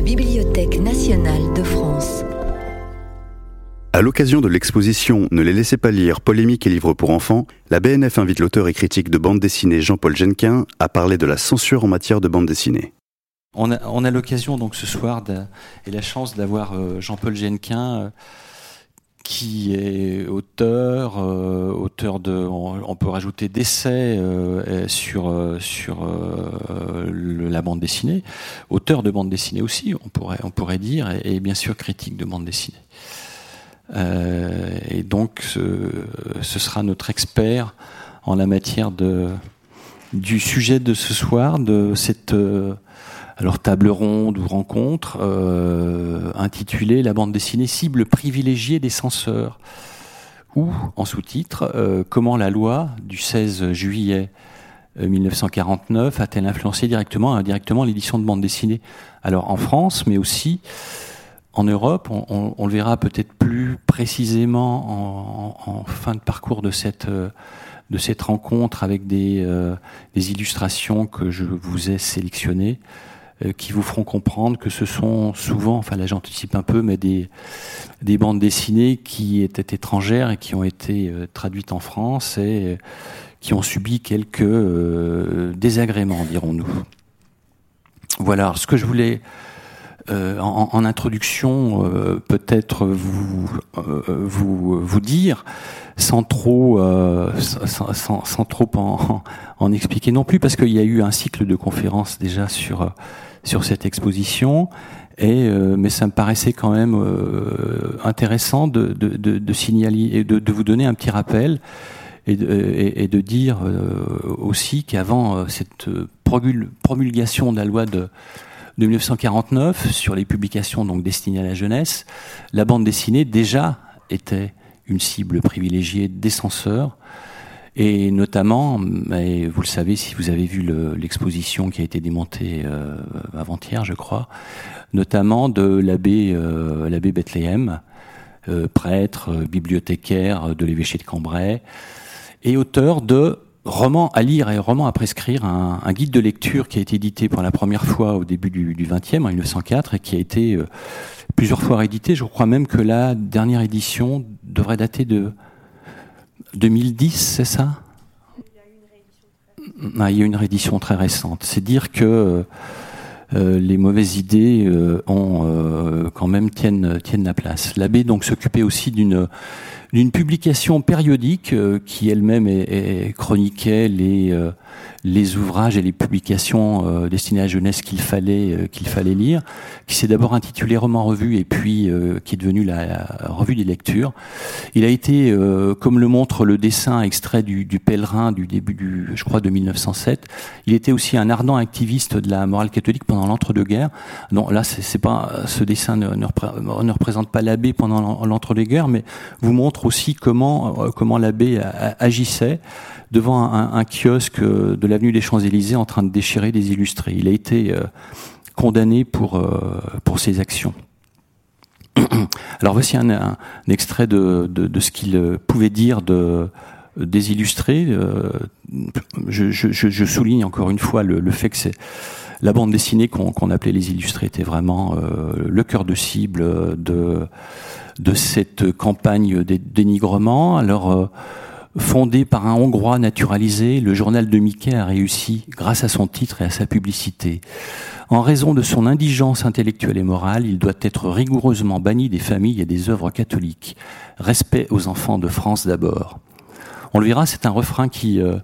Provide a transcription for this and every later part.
la Bibliothèque nationale de France. À l'occasion de l'exposition Ne les laissez pas lire, polémique et livres pour enfants, la BNF invite l'auteur et critique de bande dessinée Jean-Paul Genquin à parler de la censure en matière de bande dessinée. On a, l'occasion donc ce soir et la chance d'avoir euh, Jean-Paul Genquin euh, qui est auteur, euh, auteur de, on, peut rajouter d'essais sur sur la bande dessinée, auteur de bande dessinée aussi, on pourrait on pourrait dire, et bien sûr critique de bande dessinée. Euh, et donc, ce, ce, sera notre expert en la matière de, du sujet de ce soir, de cette euh, alors table ronde ou rencontre euh, intitulée La bande dessinée cible privilégiée des censeurs, ou en sous-titre euh, Comment la loi du 16 juillet 1949 a-t-elle influencé directement indirectement l'édition de bande dessinée? Alors en France, mais aussi en Europe, on, le verra peut-être plus précisément en, fin de parcours de cette, de cette rencontre avec des, euh, des illustrations que je vous ai sélectionnées, euh, qui vous feront comprendre que ce sont souvent, enfin là j'anticipe un peu, mais des, des bandes dessinées qui étaient étrangères et qui ont été euh, traduites en France et qui ont subi quelques désagréments, dirons-nous. Voilà, ce que je voulais euh, en, introduction, euh, peut-être vous, euh, vous, vous dire, sans trop, sans, sans, trop en, en, expliquer non plus, parce qu'il y a eu un cycle de conférences déjà sur, sur cette exposition. Et, mais ça me paraissait quand même intéressant de, signaler et de, vous donner un petit rappel et de, dire aussi qu'avant cette promulgation de la loi de de 1949 sur les publications donc destinées à la jeunesse, la bande dessinée déjà était une cible privilégiée des censeurs et notamment, mais vous le savez si vous avez vu l'exposition qui a été démontée euh, avant-hier, je crois, notamment de l'abbé euh, l'abbé Bethléem, euh, prêtre, bibliothécaire de l'évêché de Cambrai, et auteur de roman à lire et roman à prescrire, un, guide de lecture qui a été édité pour la première fois au début du, 20e, en 1904, et qui a été euh, plusieurs fois réédité. Je crois même que la dernière édition devrait dater de 2010, c'est ça? Ah, Il y a une réédition très récente. C'est dire que euh, les mauvaises idées euh, ont quand même tiennent tiennent la place. L'abbé donc s'occupait aussi d'une d'une publication périodique euh, qui elle-même chroniquait les euh, les ouvrages et les publications euh, destinées à la jeunesse qu'il fallait qu'il fallait lire, qui s'est d'abord intitulé Roman Revue et puis qui est devenu la, revue des lectures. Il a été, comme le montre le dessin extrait du, du, Pèlerin du début du, je crois, de 1907. Il était aussi un ardent activiste de la morale catholique pendant l'entre-deux-guerres. Non, là, c'est pas ce dessin ne, ne, représente pas l'abbé pendant l'entre-deux-guerres, mais vous montre aussi comment, euh, comment l'abbé agissait devant un, kiosque de l'avenue des Champs-Élysées en train de déchirer des illustrés. Il a été euh, condamné pour, euh, pour ses actions. Alors voici un, extrait de, ce qu'il pouvait dire de, des illustrés. Je, souligne encore une fois le, fait que la bande dessinée qu'on appelait les illustrés était vraiment le cœur de cible de cette campagne dénigrement. Alors, euh, fondé par un Hongrois naturalisé, le journal de Mickey a réussi grâce à son titre et à sa publicité. En raison de son indigence intellectuelle et morale, il doit être rigoureusement banni des familles et des œuvres catholiques. Respect aux enfants de France d'abord. On le verra, c'est un refrain qui, euh,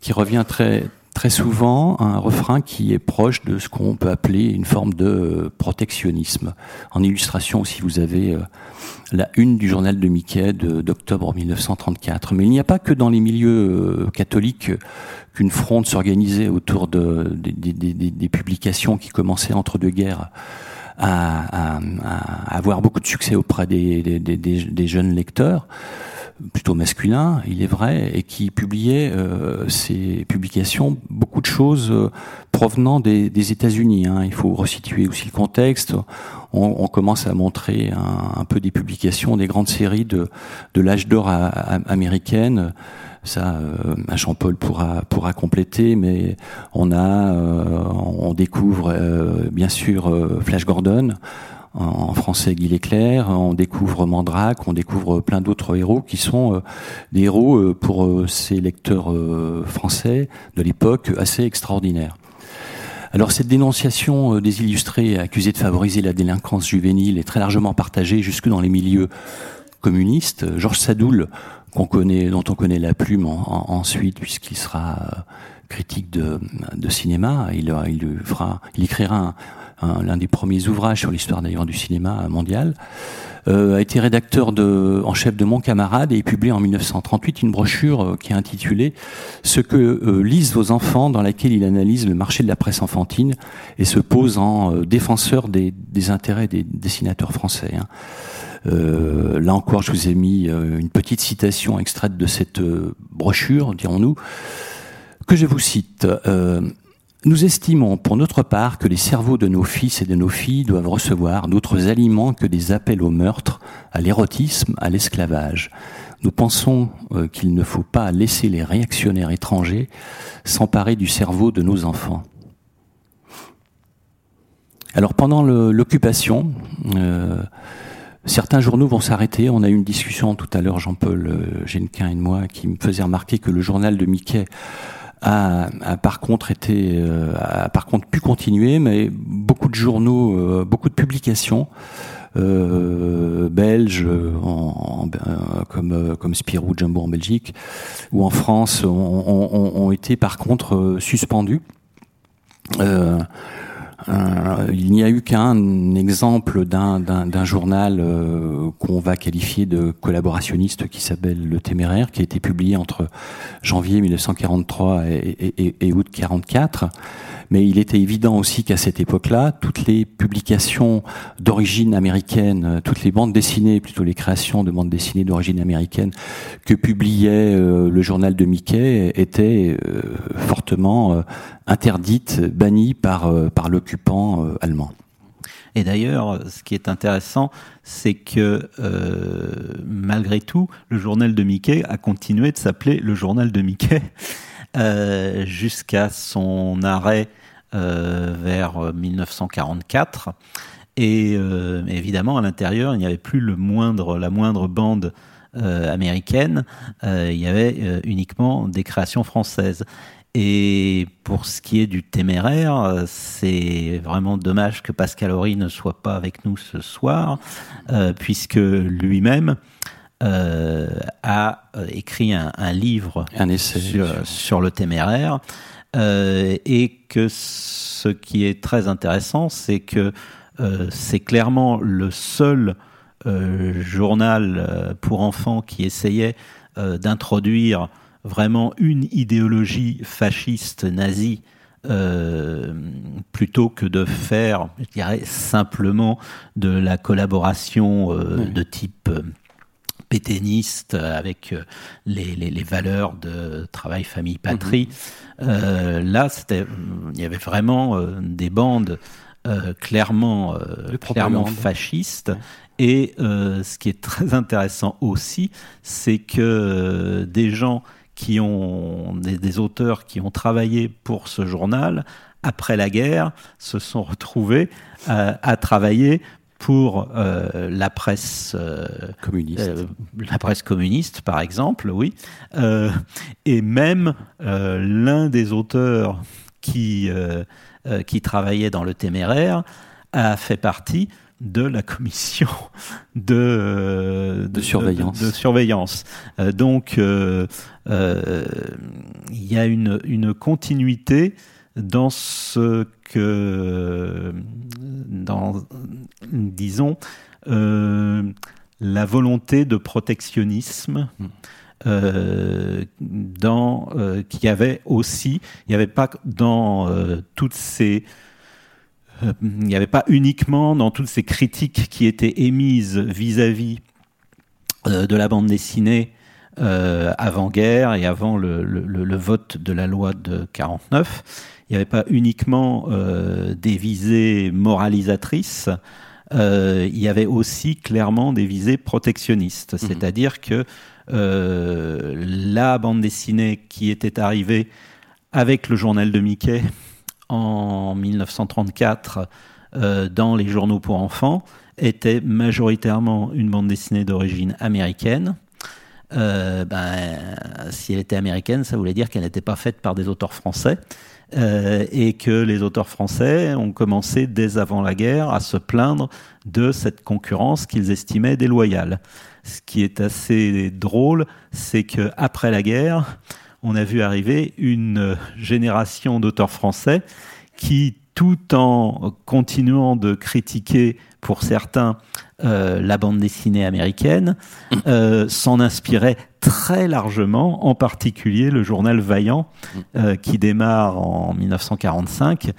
qui revient très, très souvent un refrain qui est proche de ce qu'on peut appeler une forme de euh, protectionnisme. En illustration aussi, vous avez euh, la une du journal de Mickey d'octobre 1934. Mais il n'y a pas que dans les milieux euh, catholiques qu'une fronde s'organisait autour de, des publications qui commençaient entre deux guerres. À, avoir beaucoup de succès auprès des jeunes lecteurs plutôt masculin, il est vrai, et qui publiait euh, ses publications, beaucoup de choses euh, provenant des, États-Unis. Hein. Il faut resituer aussi le contexte. On, commence à montrer un, peu des publications des grandes séries de, l'âge d'or américaine ça, Jean-Paul pourra compléter, mais on découvre bien sûr Flash Gordon, en français Guy Leclerc, on découvre Mandrake, on découvre plein d'autres héros qui sont euh, des héros euh, pour euh, ces lecteurs français de l'époque assez extraordinaires. Alors cette dénonciation des illustrés accusés de favoriser la délinquance juvénile est très largement partagée jusque dans les milieux communistes. Georges Sadoul, qu'on connaît, dont on connaît la plume ensuite puisqu'il sera critique de, cinéma, il, il, fera, il écrira un, l'un des premiers ouvrages sur l'histoire d'ailleurs du cinéma mondial, euh, a été rédacteur en chef de Mon Camarade et publié en 1938 une brochure euh, qui est intitulée Ce que euh, lisent vos enfants, dans laquelle il analyse le marché de la presse enfantine et se pose en défenseur des, intérêts des dessinateurs français. Hein. là encore, je vous ai mis une petite citation extraite de cette brochure, dirons-nous, que je vous cite. Nous estimons pour notre part que les cerveaux de nos fils et de nos filles doivent recevoir d'autres aliments que des appels au meurtre, à l'érotisme, à l'esclavage. Nous pensons euh, qu'il ne faut pas laisser les réactionnaires étrangers s'emparer du cerveau de nos enfants. Alors pendant l'occupation, euh, certains journaux vont s'arrêter. On a eu une discussion tout à l'heure, Jean-Paul euh, Genquin et moi, qui me faisait remarquer que le journal de Mickey a, par contre été, euh, a par contre pu continuer, mais beaucoup de journaux, euh, beaucoup de publications. Euh, belges en, comme comme Spirou Jumbo en Belgique ou en France ont, été par contre suspendus. Euh, il n'y a eu qu'un exemple d'un journal euh, qu'on va qualifier de collaborationniste qui s'appelle Le Téméraire, qui a été publié entre janvier 1943 et, et, août 1944 mais il était évident aussi qu'à cette époque-là, toutes les publications d'origine américaine, euh, toutes les bandes dessinées, plutôt les créations de bandes dessinées d'origine américaine que publiait le journal de Mickey étaient fortement interdites, bannies par, par l'occupant allemand. Et d'ailleurs, ce qui est intéressant, c'est que malgré tout, le journal de Mickey a continué de s'appeler le journal de Mickey. Euh, jusqu'à son arrêt euh, vers 1944. Et euh, évidemment, à l'intérieur, il n'y avait plus le moindre, la moindre bande américaine. il y avait uniquement des créations françaises. Et pour ce qui est du téméraire, c'est vraiment dommage que Pascal Horry ne soit pas avec nous ce soir, puisque lui-même euh, a euh, écrit un, livre un essai, sur, le téméraire. Euh, et que ce qui est très intéressant, c'est que c'est clairement le seul journal pour enfants qui essayait d'introduire vraiment une idéologie fasciste nazie plutôt que de faire, je dirais, simplement de la collaboration de type péténiste avec euh, les, les, les, valeurs de travail, famille, patrie. Mhm. Euh, là, c'était, il y avait vraiment euh, des bandes euh, clairement, euh, clairement fascistes. Et ce qui est très intéressant aussi, c'est que des gens qui ont des, des, auteurs qui ont travaillé pour ce journal après la guerre se sont retrouvés à travailler pour euh, la presse euh, communiste, euh, la presse communiste par exemple, oui, et même l'un des auteurs qui qui travaillait dans le téméraire a fait partie de la commission de, de, surveillance. De, surveillance. donc, il y a une, une continuité dans ce que, dans, disons, euh, la volonté de protectionnisme. Hmm. Euh, dans euh, qui avait aussi, il n'y avait pas dans euh, toutes ces il n'y avait pas uniquement dans toutes ces critiques qui étaient émises vis-à-vis de la bande dessinée avant-guerre et avant le, le, le, vote de la loi de 49 il n'y avait pas uniquement euh, des visées moralisatrices, euh, il y avait aussi clairement des visées protectionnistes, mhm. c'est-à-dire que la bande dessinée qui était arrivée avec le journal de Mickey en 1934 dans les journaux pour enfants était majoritairement une bande dessinée d'origine américaine. Euh, ben, si elle était américaine, ça voulait dire qu'elle n'était pas faite par des auteurs français. Euh, et que les auteurs français ont commencé dès avant la guerre à se plaindre de cette concurrence qu'ils estimaient déloyale. Ce qui est assez drôle, c'est que après la guerre, on a vu arriver une génération d'auteurs français qui, tout en continuant de critiquer pour certains euh, la bande dessinée américaine, euh, s'en inspirait très largement, en particulier le journal Vaillant, euh, qui démarre en 1945,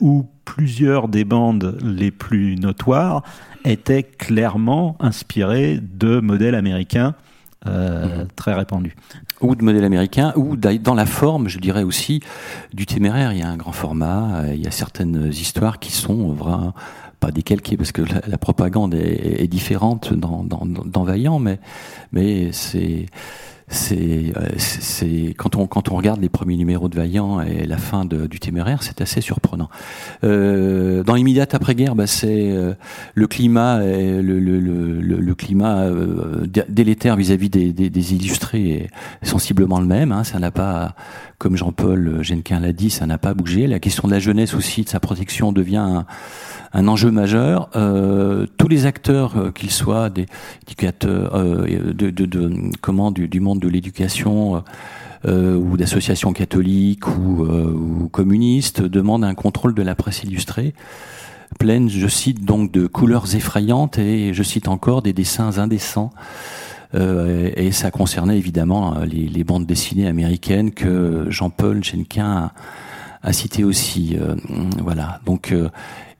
où plusieurs des bandes les plus notoires étaient clairement inspirées de modèles américains mhm. très répandus. Ou de modèles américains, ou dans la forme, je dirais aussi, du téméraire. Il y a un grand format, il y a certaines histoires qui sont vraiment pas décalqué parce que la, propagande est, différente dans, dans, dans, Vaillant, mais, mais c'est c'est c'est quand on quand on regarde les premiers numéros de Vaillant et la fin du Téméraire, c'est assez surprenant. Euh, dans l'immédiate après-guerre, bah, c'est euh, le climat le, le, le, le climat euh, délétère vis-à-vis des, des, des, illustrés est sensiblement le même. Hein, ça n'a pas, comme Jean-Paul Genquin l'a dit, ça n'a pas bougé. La question de la jeunesse aussi, de sa protection devient un, enjeu majeur. Euh, tous les acteurs, euh, qu'ils soient des éducateurs, euh, de, comment du, monde de l'éducation ou d'associations catholiques ou, ou, communistes, demandent un contrôle de la presse illustrée pleine, je cite donc, de couleurs effrayantes et je cite encore des dessins indécents. Euh, et, ça concernait évidemment les, les, bandes dessinées américaines que Jean-Paul Genquin a, a cité aussi. Euh, voilà. Donc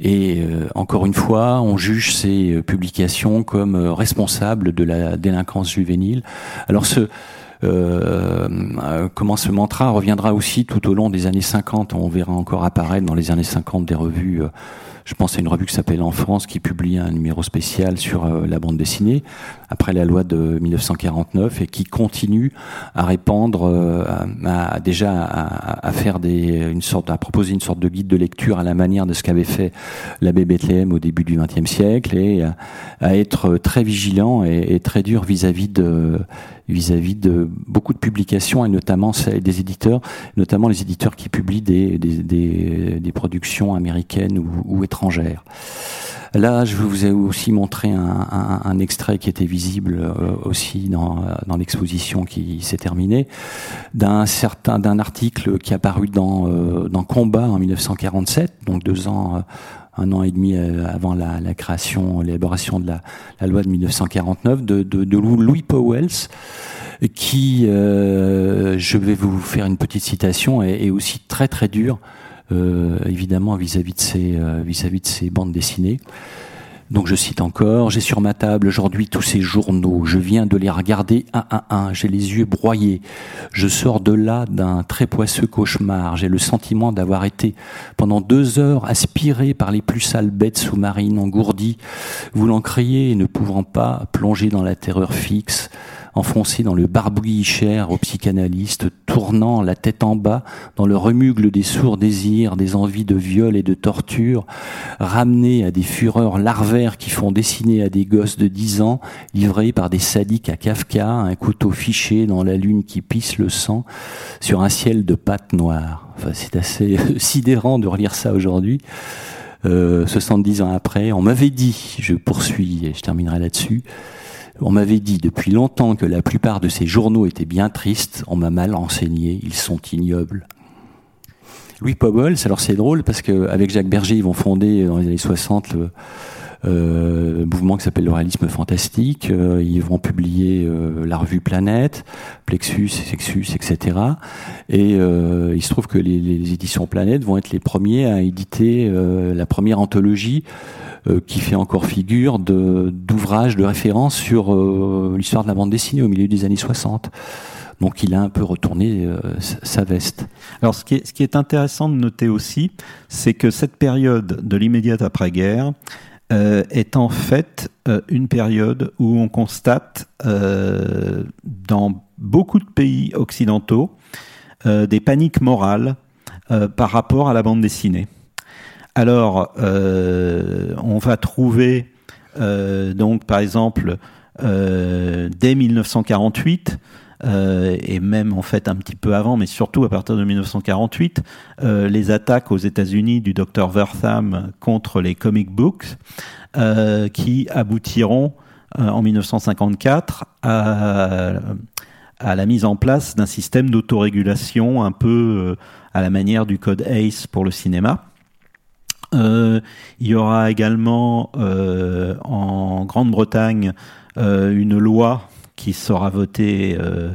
et euh, encore une fois, on juge ces publications comme euh, responsables de la délinquance juvénile. Alors euh, comment ce mantra reviendra aussi tout au long des années 50. On verra encore apparaître dans les années 50 des revues je pense à une revue qui s'appelle En France, qui publie un numéro spécial sur euh, la bande dessinée, après la loi de 1949, et qui continue à répandre, euh, à, déjà à, à, faire des, une sorte, à proposer une sorte de guide de lecture à la manière de ce qu'avait fait l'abbé Bethléem au début du XXe siècle, et à, être très vigilant et, très dur vis-à-vis de vis-à-vis de beaucoup de publications et notamment des éditeurs, notamment les éditeurs qui publient des, des, des, des productions américaines ou, étrangères. Là, je vous ai aussi montré un, extrait qui était visible euh, aussi dans, l'exposition qui s'est terminée, d'un certain d'un article qui est apparu dans, euh, dans Combat en 1947, donc deux ans euh, un an et demi avant la, création, l'élaboration de la, loi de 1949 de, Louis Powells, qui, je vais vous faire une petite citation, est, est aussi très très dur, évidemment vis-à-vis de ces euh, de ces bandes dessinées. Donc je cite encore, j'ai sur ma table aujourd'hui tous ces journaux, je viens de les regarder un à un, j'ai les yeux broyés, je sors de là d'un très poisseux cauchemar, j'ai le sentiment d'avoir été pendant deux heures aspiré par les plus sales bêtes sous-marines engourdies, voulant crier et ne pouvant pas plonger dans la terreur fixe, enfoncé dans le barbouillis cher au psychanalyste, tournant la tête en bas dans le remugle des sourds désirs, des envies de viol et de torture, ramené à des fureurs larvaires qui font dessiner à des gosses de dix ans, livrés par des sadiques à Kafka, un couteau fiché dans la lune qui pisse le sang, sur un ciel de pâte noire. Enfin, c'est assez sidérant de relire ça aujourd'hui. Euh, 70 ans après, on m'avait dit, je poursuis et je terminerai là-dessus, on m'avait dit depuis longtemps que la plupart de ces journaux étaient bien tristes. On m'a mal enseigné. Ils sont ignobles. Louis Powell, alors c'est drôle parce qu'avec Jacques Berger, ils vont fonder dans les années 60 le, euh, mouvement qui s'appelle le réalisme fantastique. Euh, ils vont publier euh, la revue Planète, Plexus, Sexus, etc. Et il se trouve que les, éditions Planète vont être les premiers à éditer la première anthologie qui fait encore figure d'ouvrages de, référence sur euh, l'histoire de la bande dessinée au milieu des années 60. Donc il a un peu retourné euh, sa veste. Alors ce qui, est, ce qui est intéressant de noter aussi, c'est que cette période de l'immédiate après-guerre est en fait une période où on constate dans beaucoup de pays occidentaux des paniques morales par rapport à la bande dessinée. Alors, on va trouver donc par exemple dès 1948 euh, et même en fait un petit peu avant, mais surtout à partir de 1948, euh, les attaques aux États-Unis du Dr Wertham contre les comic books, euh, qui aboutiront en 1954 à, à, la mise en place d'un système d'autorégulation un peu à la manière du code ACE pour le cinéma. Il y aura également en Grande-Bretagne une loi qui sera voté euh,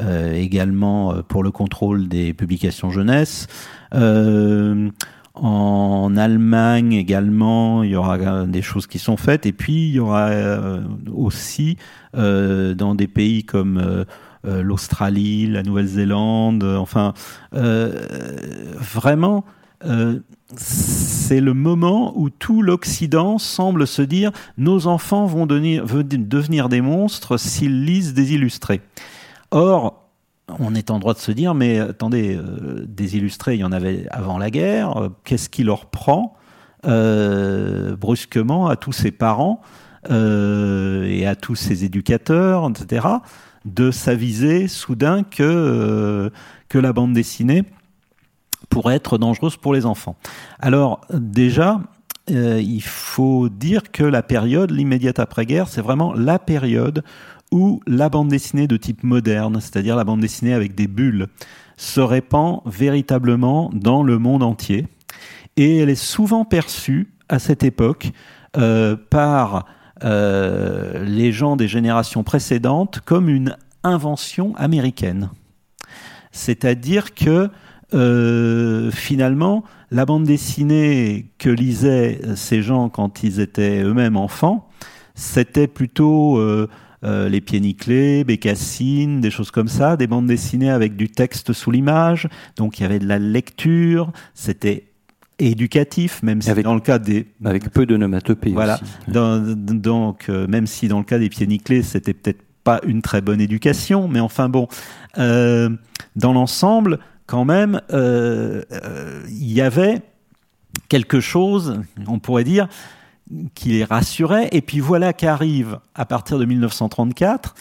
euh, également euh, pour le contrôle des publications jeunesse. En Allemagne également, il y aura des choses qui sont faites. Et puis, il y aura aussi dans des pays comme l'Australie, la Nouvelle-Zélande, enfin, vraiment, c'est le moment où tout l'Occident semble se dire nos enfants vont devenir, des monstres s'ils lisent des illustrés. Or, on est en droit de se dire, mais attendez, euh, des illustrés, il y en avait avant la guerre, euh, qu'est-ce qui leur prend euh, brusquement à tous ces parents et à tous ces éducateurs, etc., de s'aviser soudain que, que la bande dessinée pourrait être dangereuse pour les enfants. Alors déjà, euh, il faut dire que la période, l'immédiate après-guerre, c'est vraiment la période où la bande dessinée de type moderne, c'est-à-dire la bande dessinée avec des bulles, se répand véritablement dans le monde entier. Et elle est souvent perçue à cette époque euh, par euh, les gens des générations précédentes comme une invention américaine. C'est-à-dire que euh, finalement, la bande dessinée que lisaient ces gens quand ils étaient eux-mêmes enfants, c'était plutôt euh, euh, les pieds nickelés, Bécassine, des choses comme ça, des bandes dessinées avec du texte sous l'image. Donc il y avait de la lecture, c'était éducatif, même si dans le cas des avec peu d'onomatopée. Voilà. donc même si dans le cas des pieds nickelés, c'était peut-être pas une très bonne éducation, mais enfin bon, dans l'ensemble, quand même, euh, euh, il y avait quelque chose, on pourrait dire, qui les rassurait. Et puis voilà qu'arrive, à partir de 1934,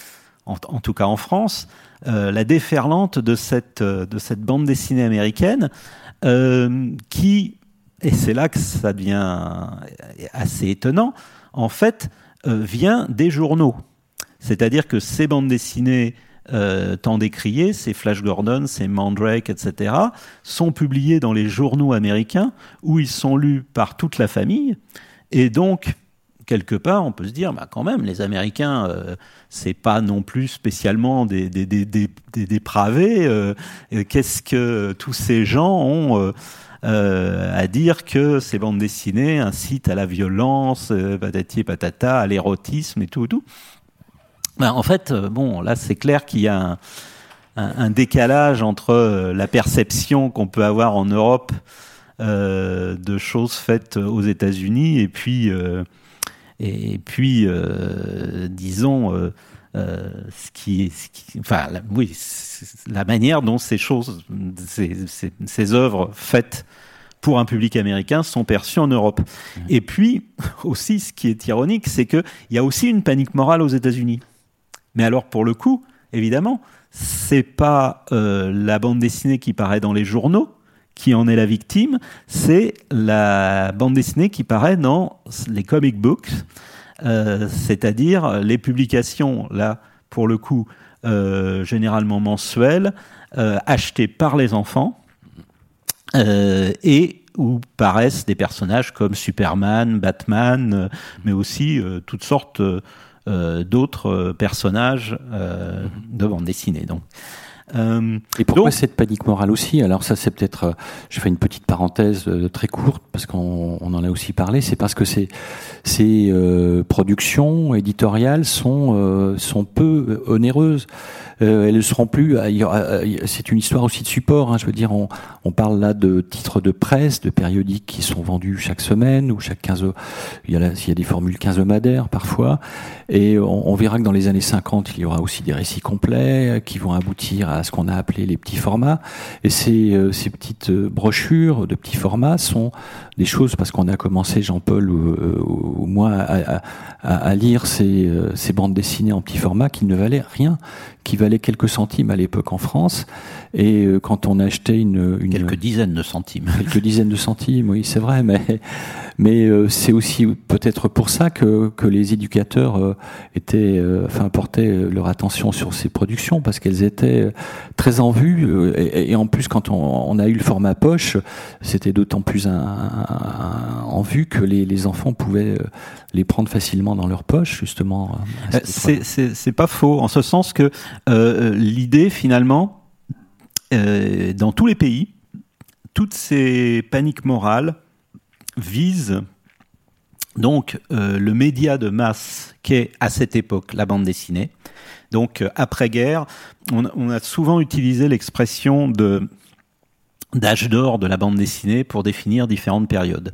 en, tout cas en France, euh, la déferlante de cette, de cette bande dessinée américaine qui, et c'est là que ça devient assez étonnant, en fait, vient des journaux. C'est-à-dire que ces bandes dessinées euh, tant décriés, ces Flash Gordon, ces Mandrake, etc., sont publiés dans les journaux américains où ils sont lus par toute la famille. Et donc, quelque part, on peut se dire, bah, quand même, les Américains, euh, c'est pas non plus spécialement des, des, des, des dépravés. Euh, qu'est-ce que tous ces gens ont à dire que ces bandes dessinées incitent à la violence, patati patata, à l'érotisme et tout, tout. Ben, en fait, euh, bon, là, c'est clair qu'il y a un, décalage entre euh, la perception qu'on peut avoir en Europe euh, de choses faites aux États-Unis et puis, et puis disons, ce qui est, enfin, la, oui, la manière dont ces choses, ces, ces, ces, œuvres faites pour un public américain sont perçues en Europe. Mmh. Et puis aussi, ce qui est ironique, c'est qu'il y a aussi une panique morale aux États-Unis. Mais alors, pour le coup, évidemment, c'est pas euh, la bande dessinée qui paraît dans les journaux qui en est la victime, c'est la bande dessinée qui paraît dans les comic books, euh, c'est-à-dire les publications, là, pour le coup, euh, généralement mensuelles, achetées par les enfants, et où paraissent des personnages comme Superman, Batman, mais aussi toutes sortes d'autres euh, personnages euh, de bande dessinée. Donc. Euh, et pourquoi cette panique morale aussi? Alors ça, c'est peut-être, euh, je fais une petite parenthèse euh, très courte parce qu'on en a aussi parlé. C'est parce que ces, ces productions éditoriales sont sont peu onéreuses. elles ne seront plus. C'est une histoire aussi de support. Hein, je veux dire, on, on parle là de titres de presse, de périodiques qui sont vendus chaque semaine ou chaque 15. Il y a, il y a des formules quinzomadaires parfois. Et on, on verra que dans les années 50, il y aura aussi des récits complets qui vont aboutir à ce qu'on a appelé les petits formats. Et ces, euh, ces petites euh, brochures de petits formats sont des choses, parce qu'on a commencé, Jean-Paul ou, euh, ou, moi, à, à, à lire ces, ces, bandes dessinées en petits formats qui ne valaient rien, qui valaient quelques centimes à l'époque en France. Et quand on achetait une, une... Quelques dizaines de centimes. Quelques dizaines de centimes, oui, c'est vrai, mais mais euh, c'est aussi peut-être pour ça que, que les éducateurs euh, étaient, euh, enfin, portaient leur attention sur ces productions parce qu'elles étaient très en vue. Et, et, en plus, quand on, on, a eu le format poche, c'était d'autant plus un, un, en vue que les, les, enfants pouvaient les prendre facilement dans leur poche, justement. C'est pas faux, en ce sens que l'idée, finalement, dans tous les pays, toutes ces paniques morales vise donc euh, le média de masse qu'est à cette époque la bande dessinée. Donc euh, après-guerre, on, on, a souvent utilisé l'expression de d'âge d'or de la bande dessinée pour définir différentes périodes.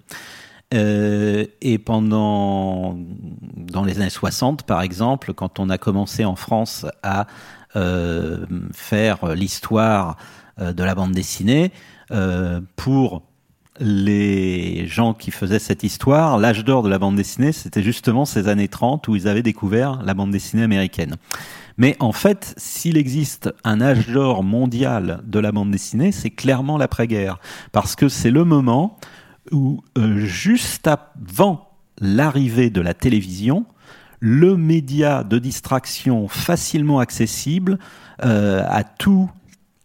Euh, et pendant, dans les années 60, par exemple, quand on a commencé en France à euh, faire l'histoire euh, de la bande dessinée, pour les gens qui faisaient cette histoire, l'âge d'or de la bande dessinée, c'était justement ces années 30 où ils avaient découvert la bande dessinée américaine. Mais en fait, s'il existe un âge d'or mondial de la bande dessinée, c'est clairement l'après-guerre. Parce que c'est le moment où, euh, juste avant l'arrivée de la télévision, le média de distraction facilement accessible euh, à tous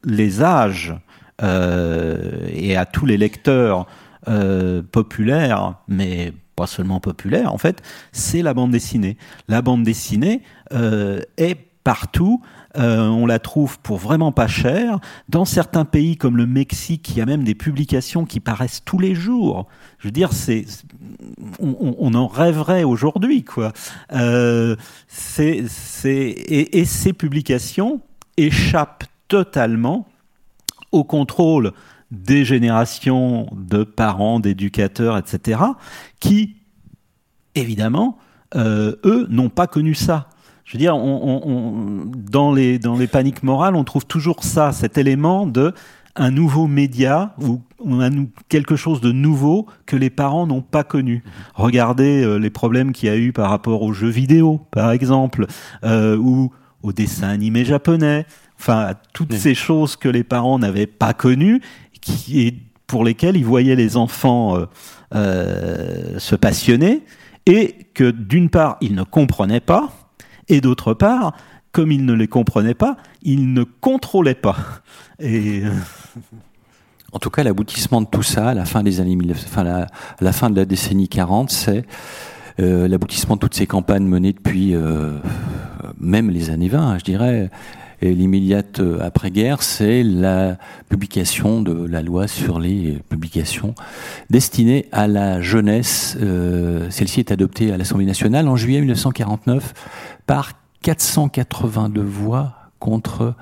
les âges et à tous les lecteurs euh, populaires, mais pas seulement populaires, en fait, c'est la bande dessinée. La bande dessinée euh, est partout. Euh, on la trouve pour vraiment pas cher. Dans certains pays comme le Mexique, il y a même des publications qui paraissent tous les jours. Je veux dire, c'est on, en rêverait aujourd'hui, quoi. Euh, et ces publications échappent totalement au contrôle des générations de parents, d'éducateurs, etc., qui, évidemment, euh, eux, n'ont pas connu ça. Je veux dire, on, dans, les, dans les paniques morales, on trouve toujours ça, cet élément de un nouveau média ou on a quelque chose de nouveau que les parents n'ont pas connu. Regardez euh, les problèmes qu'il y a eu par rapport aux jeux vidéo, par exemple, euh, ou aux dessins animés japonais enfin toutes ces choses que les parents n'avaient pas connues, qui et pour lesquelles ils voyaient les enfants euh, euh, se passionner, et que d'une part ils ne comprenaient pas, et d'autre part, comme ils ne les comprenaient pas, ils ne contrôlaient pas. Et euh, en tout cas, l'aboutissement de tout ça, à la fin des années enfin la, la fin de la décennie 40, c'est euh, l'aboutissement de toutes ces campagnes menées depuis euh, même les années 20, je dirais, et l'immédiate euh, après-guerre, c'est la publication de la loi sur les publications destinées à la jeunesse. Euh, Celle-ci est adoptée à l'Assemblée nationale en juillet 1949 par 482 voix contre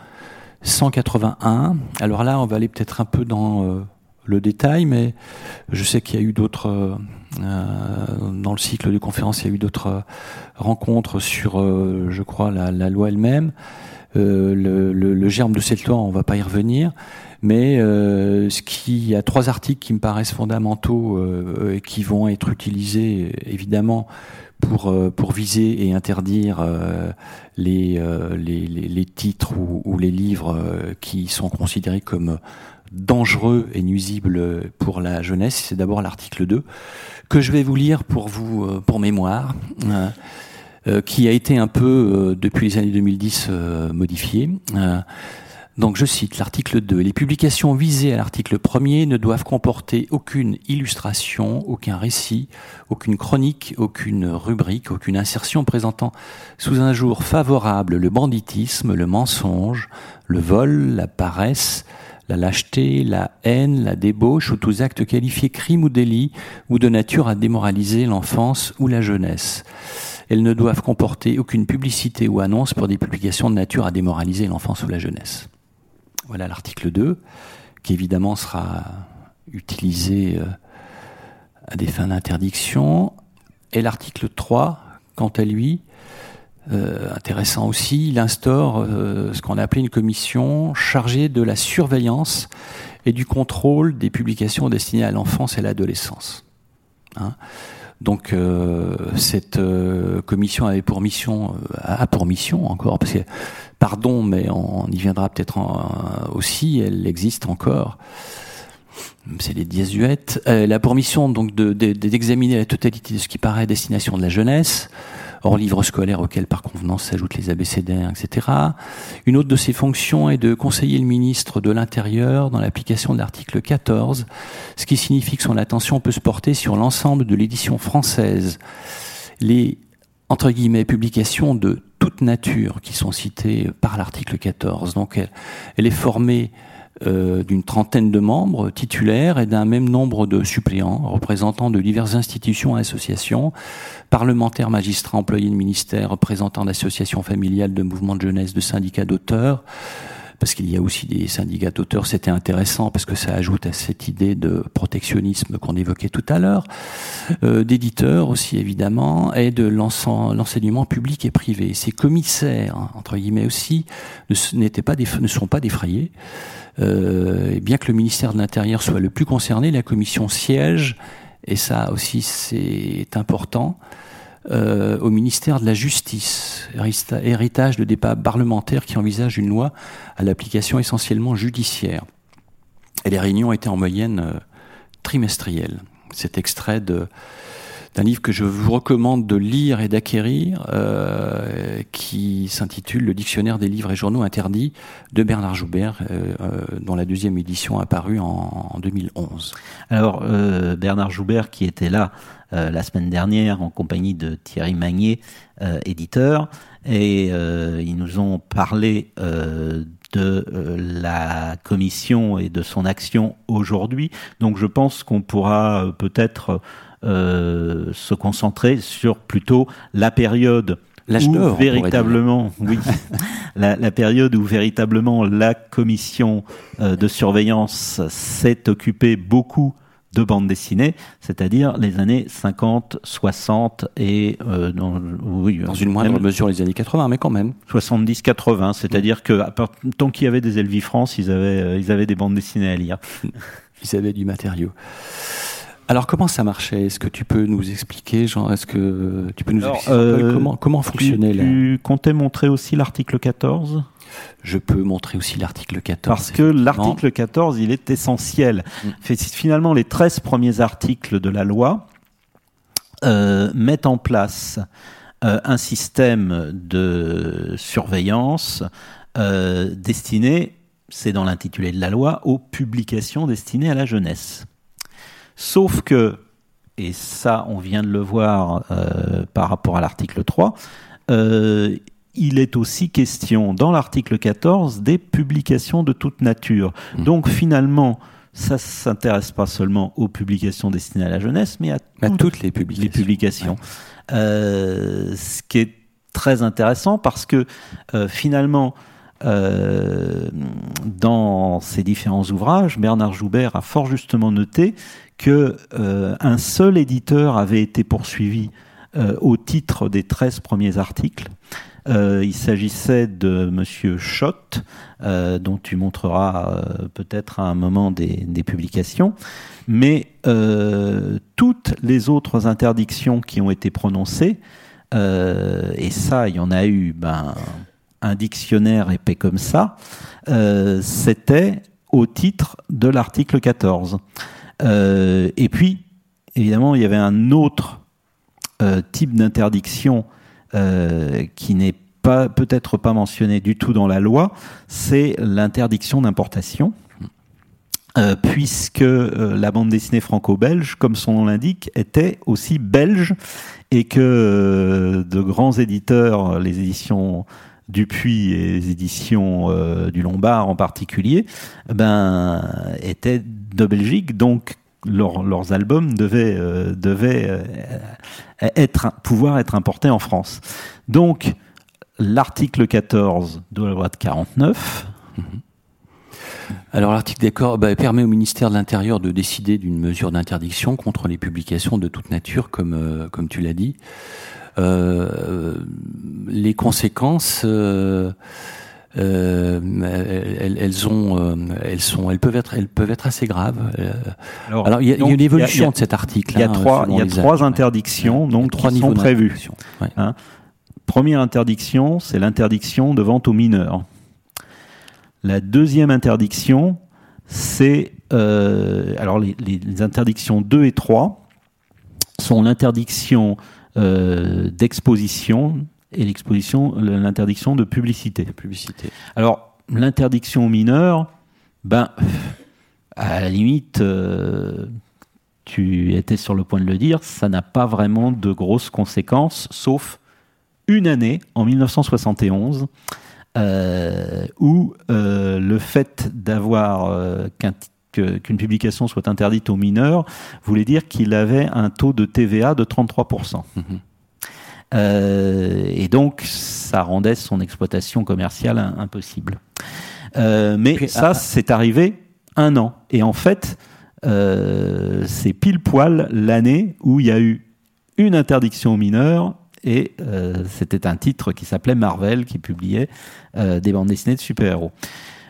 181. Alors là, on va aller peut-être un peu dans euh, le détail, mais je sais qu'il y a eu d'autres, dans le cycle de conférences, il y a eu d'autres rencontres sur, je crois, la loi elle-même. Euh, le, le, le, germe de cette loi, on va pas y revenir, mais euh, ce qui, il y a trois articles qui me paraissent fondamentaux euh, et qui vont être utilisés évidemment pour pour viser et interdire les, les, les, titres ou, ou, les livres qui sont considérés comme dangereux et nuisibles pour la jeunesse. C'est d'abord l'article 2 que je vais vous lire pour vous pour mémoire. Euh, qui a été un peu, euh, depuis les années 2010, euh, modifié. Donc je cite l'article 2. Les publications visées à l'article 1er ne doivent comporter aucune illustration, aucun récit, aucune chronique, aucune rubrique, aucune insertion présentant sous un jour favorable le banditisme, le mensonge, le vol, la paresse, la lâcheté, la haine, la débauche ou tous actes qualifiés crimes ou délits ou de nature à démoraliser l'enfance ou la jeunesse. Elles ne doivent comporter aucune publicité ou annonce pour des publications de nature à démoraliser l'enfance ou la jeunesse. Voilà l'article 2, qui évidemment sera utilisé euh, à des fins d'interdiction. Et l'article 3, quant à lui, euh, intéressant aussi, il instaure euh, ce qu'on a appelé une commission chargée de la surveillance et du contrôle des publications destinées à l'enfance et à l'adolescence. Hein. Donc cette commission avait pour mission, a pour mission encore, parce que pardon, mais on y viendra peut-être aussi, elle existe encore. C'est les diasuettes. Elle a pour mission donc d'examiner la totalité de ce qui paraît destination de la jeunesse, hors livres scolaires auxquels par convenance s'ajoutent les abécédaires, etc. Une autre de ses fonctions est de conseiller le ministre de l'Intérieur dans l'application de l'article 14, ce qui signifie que son attention peut se porter sur l'ensemble de l'édition française. Les entre guillemets, publications de toute nature qui sont citées par l'article 14. Donc elle, est formée euh, d'une trentaine de membres titulaires et d'un même nombre de suppléants, représentants de diverses institutions et associations, parlementaires, magistrats, employés de ministères, représentants d'associations familiales, de mouvements de jeunesse, de syndicats d'auteurs, parce qu'il y a aussi des syndicats d'auteurs, c'était intéressant parce que ça ajoute à cette idée de protectionnisme qu'on évoquait tout à l'heure, euh, d'éditeurs aussi évidemment, et de l'enseignement public et privé. Ces commissaires, entre guillemets aussi, ne, pas ne sont pas défrayés. Euh, et bien que le ministère de l'Intérieur soit le plus concerné, la commission siège, et ça aussi c'est important, euh, au ministère de la Justice, héritage de débats parlementaires qui envisage une loi à l'application essentiellement judiciaire. Et les réunions étaient en moyenne euh, trimestrielles. Cet extrait de, d'un livre que je vous recommande de lire et d'acquérir, euh, qui s'intitule Le dictionnaire des livres et journaux interdits de Bernard Joubert, euh, dont la deuxième édition a paru en, en 2011. Alors, Bernard Joubert, qui était là euh, la semaine dernière en compagnie de Thierry Magnier, euh, éditeur, et euh, ils nous ont parlé de la commission et de son action aujourd'hui. Donc je pense qu'on pourra peut-être se concentrer sur plutôt la période où véritablement, oui, la, la, période où véritablement la commission de surveillance s'est occupée beaucoup de bande dessinée, c'est-à-dire les années 50, 60 et euh, dans, oui, dans une moindre mesure les années 80, mais quand même 70, 80, c'est-à-dire que tant qu'il y avait des Elvis France, ils avaient euh, ils avaient des bandes dessinées à lire. Ils avaient du matériau. Alors comment ça marchait? Est-ce que tu peux nous expliquer, Jean Est-ce que tu peux nous expliquer euh, comment comment fonctionnait Tu, tu comptais montrer aussi l'article 14 je peux montrer aussi l'article 14. Parce que l'article 14, il est essentiel. Mm. Finalement, les 13 premiers articles de la loi euh, mettent en place euh, un système de surveillance euh, destiné, c'est dans l'intitulé de la loi, aux publications destinées à la jeunesse. Sauf que, et ça on vient de le voir par rapport à l'article 3, il est aussi question dans l'article 14 des publications de toute nature. Mmh. Donc finalement, ça ne s'intéresse pas seulement aux publications destinées à la jeunesse, mais à, toutes, les publications. Euh, ce qui est très intéressant parce que euh, finalement, euh, dans ses différents ouvrages, Bernard Joubert a fort justement noté que un seul éditeur avait été poursuivi au titre des 13 premiers articles euh, il s'agissait de Monsieur Schott, euh, dont tu montreras euh, peut-être à un moment des, publications. Mais toutes les autres interdictions qui ont été prononcées, et ça, il y en a eu ben, un dictionnaire épais comme ça, c'était au titre de l'article 14. Et puis, évidemment, il y avait un autre type d'interdiction euh, qui n'est pas peut-être pas mentionné du tout dans la loi, c'est l'interdiction d'importation. Euh, puisque euh, la bande dessinée franco-belge, comme son nom l'indique, était aussi belge et que euh, de grands éditeurs, les éditions Dupuis et les éditions du Lombard en particulier, ben, étaient de Belgique, donc leurs albums devaient, devaient être, pouvoir être importés en France. Donc, l'article 14 de la loi de 49, alors l'article d'accord bah, permet au ministère de l'Intérieur de décider d'une mesure d'interdiction contre les publications de toute nature, comme, euh, comme tu l'as dit. Euh, les conséquences, euh, elles, ont, elles sont, elles peuvent être, elles peuvent être assez graves. Alors, il y, a, une évolution de cet article. Il y a hein, trois, il y a trois interdictions, donc trois qui sont prévues. Hein? Première interdiction, c'est l'interdiction de vente aux mineurs. La deuxième interdiction, c'est euh, alors les, interdictions 2 et 3 sont l'interdiction euh, d'exposition et l'exposition, l'interdiction de publicité. publicité. Alors l'interdiction aux mineurs, ben à la limite, euh, tu étais sur le point de le dire, ça n'a pas vraiment de grosses conséquences, sauf une année en 1971 euh, où le fait d'avoir euh, qu'une publication soit interdite aux mineurs voulait dire qu'il avait un taux de TVA de 33%. Mhm. et donc, ça rendait son exploitation commerciale impossible. mais ça, ah, ah. c'est arrivé un an. Et en fait, c'est pile poil l'année où il y a eu une interdiction aux mineurs et euh, c'était un titre qui s'appelait Marvel, qui publiait euh, des bandes dessinées de super-héros.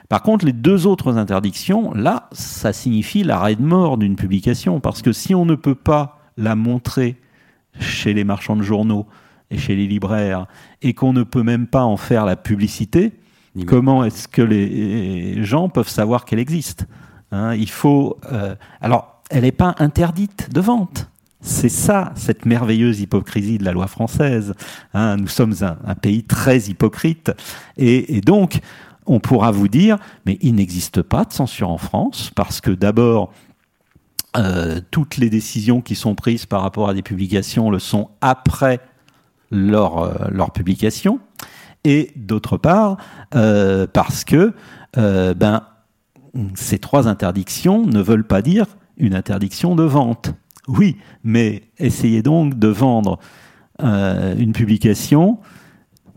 Par contre, les deux autres interdictions, là, ça signifie l'arrêt de mort d'une publication, parce que si on ne peut pas la montrer chez les marchands de journaux et chez les libraires, et qu'on ne peut même pas en faire la publicité, comment est-ce que les gens peuvent savoir qu'elle existe hein? Il faut... Euh, alors, elle n'est pas interdite de vente. C'est ça, cette merveilleuse hypocrisie de la loi française. Hein? nous sommes un, pays très hypocrite. Et, donc, on pourra vous dire, mais il n'existe pas de censure en France, parce que d'abord, euh, toutes les décisions qui sont prises par rapport à des publications le sont après leur, euh, publication. Et d'autre part, euh, parce que ben, ces trois interdictions ne veulent pas dire une interdiction de vente. Oui, mais essayez donc de vendre une publication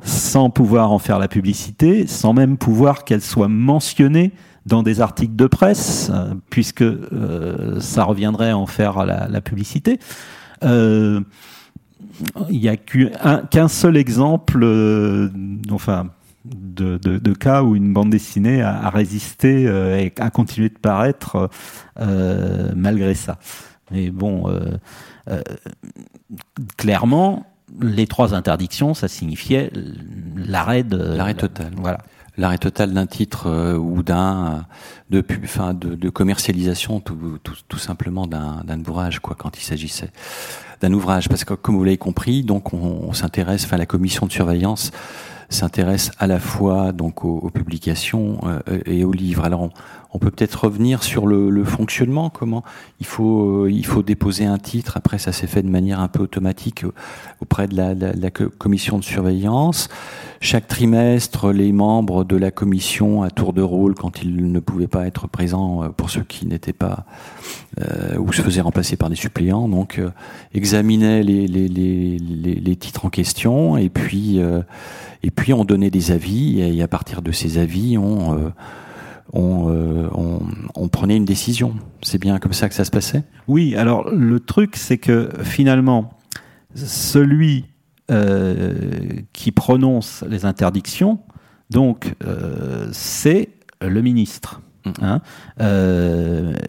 sans pouvoir en faire la publicité, sans même pouvoir qu'elle soit mentionnée dans des articles de presse, euh, puisque euh, ça reviendrait à en faire la, publicité. il n'y a qu'un seul exemple, enfin, de, cas où une bande dessinée a, résisté et a continué de paraître malgré ça. Mais bon, euh, euh, clairement, les trois interdictions, ça signifiait l'arrêt de l'arrêt total. Voilà. L'arrêt total d'un titre euh, ou d'un de, enfin, de, commercialisation tout, tout, simplement d'un ouvrage quoi quand il s'agissait d'un ouvrage parce que comme vous l'avez compris donc on, s'intéresse enfin la commission de surveillance s'intéresse à la fois donc aux, publications et aux livres alors on peut peut-être revenir sur le, fonctionnement, comment il faut, euh, il faut déposer un titre. Après, ça s'est fait de manière un peu automatique euh, auprès de la, commission de surveillance. Chaque trimestre, les membres de la commission, à tour de rôle, quand ils ne pouvaient pas être présents, euh, pour ceux qui n'étaient pas ou se faisaient remplacer par des suppléants, donc examinaient les, titres en question et puis et puis on donnait des avis et à partir de ces avis on euh, on, prenait une décision. C'est bien comme ça que ça se passait? Oui, alors le truc, c'est que finalement, celui euh, qui prononce les interdictions, donc, euh, c'est le ministre. Mm. Hein,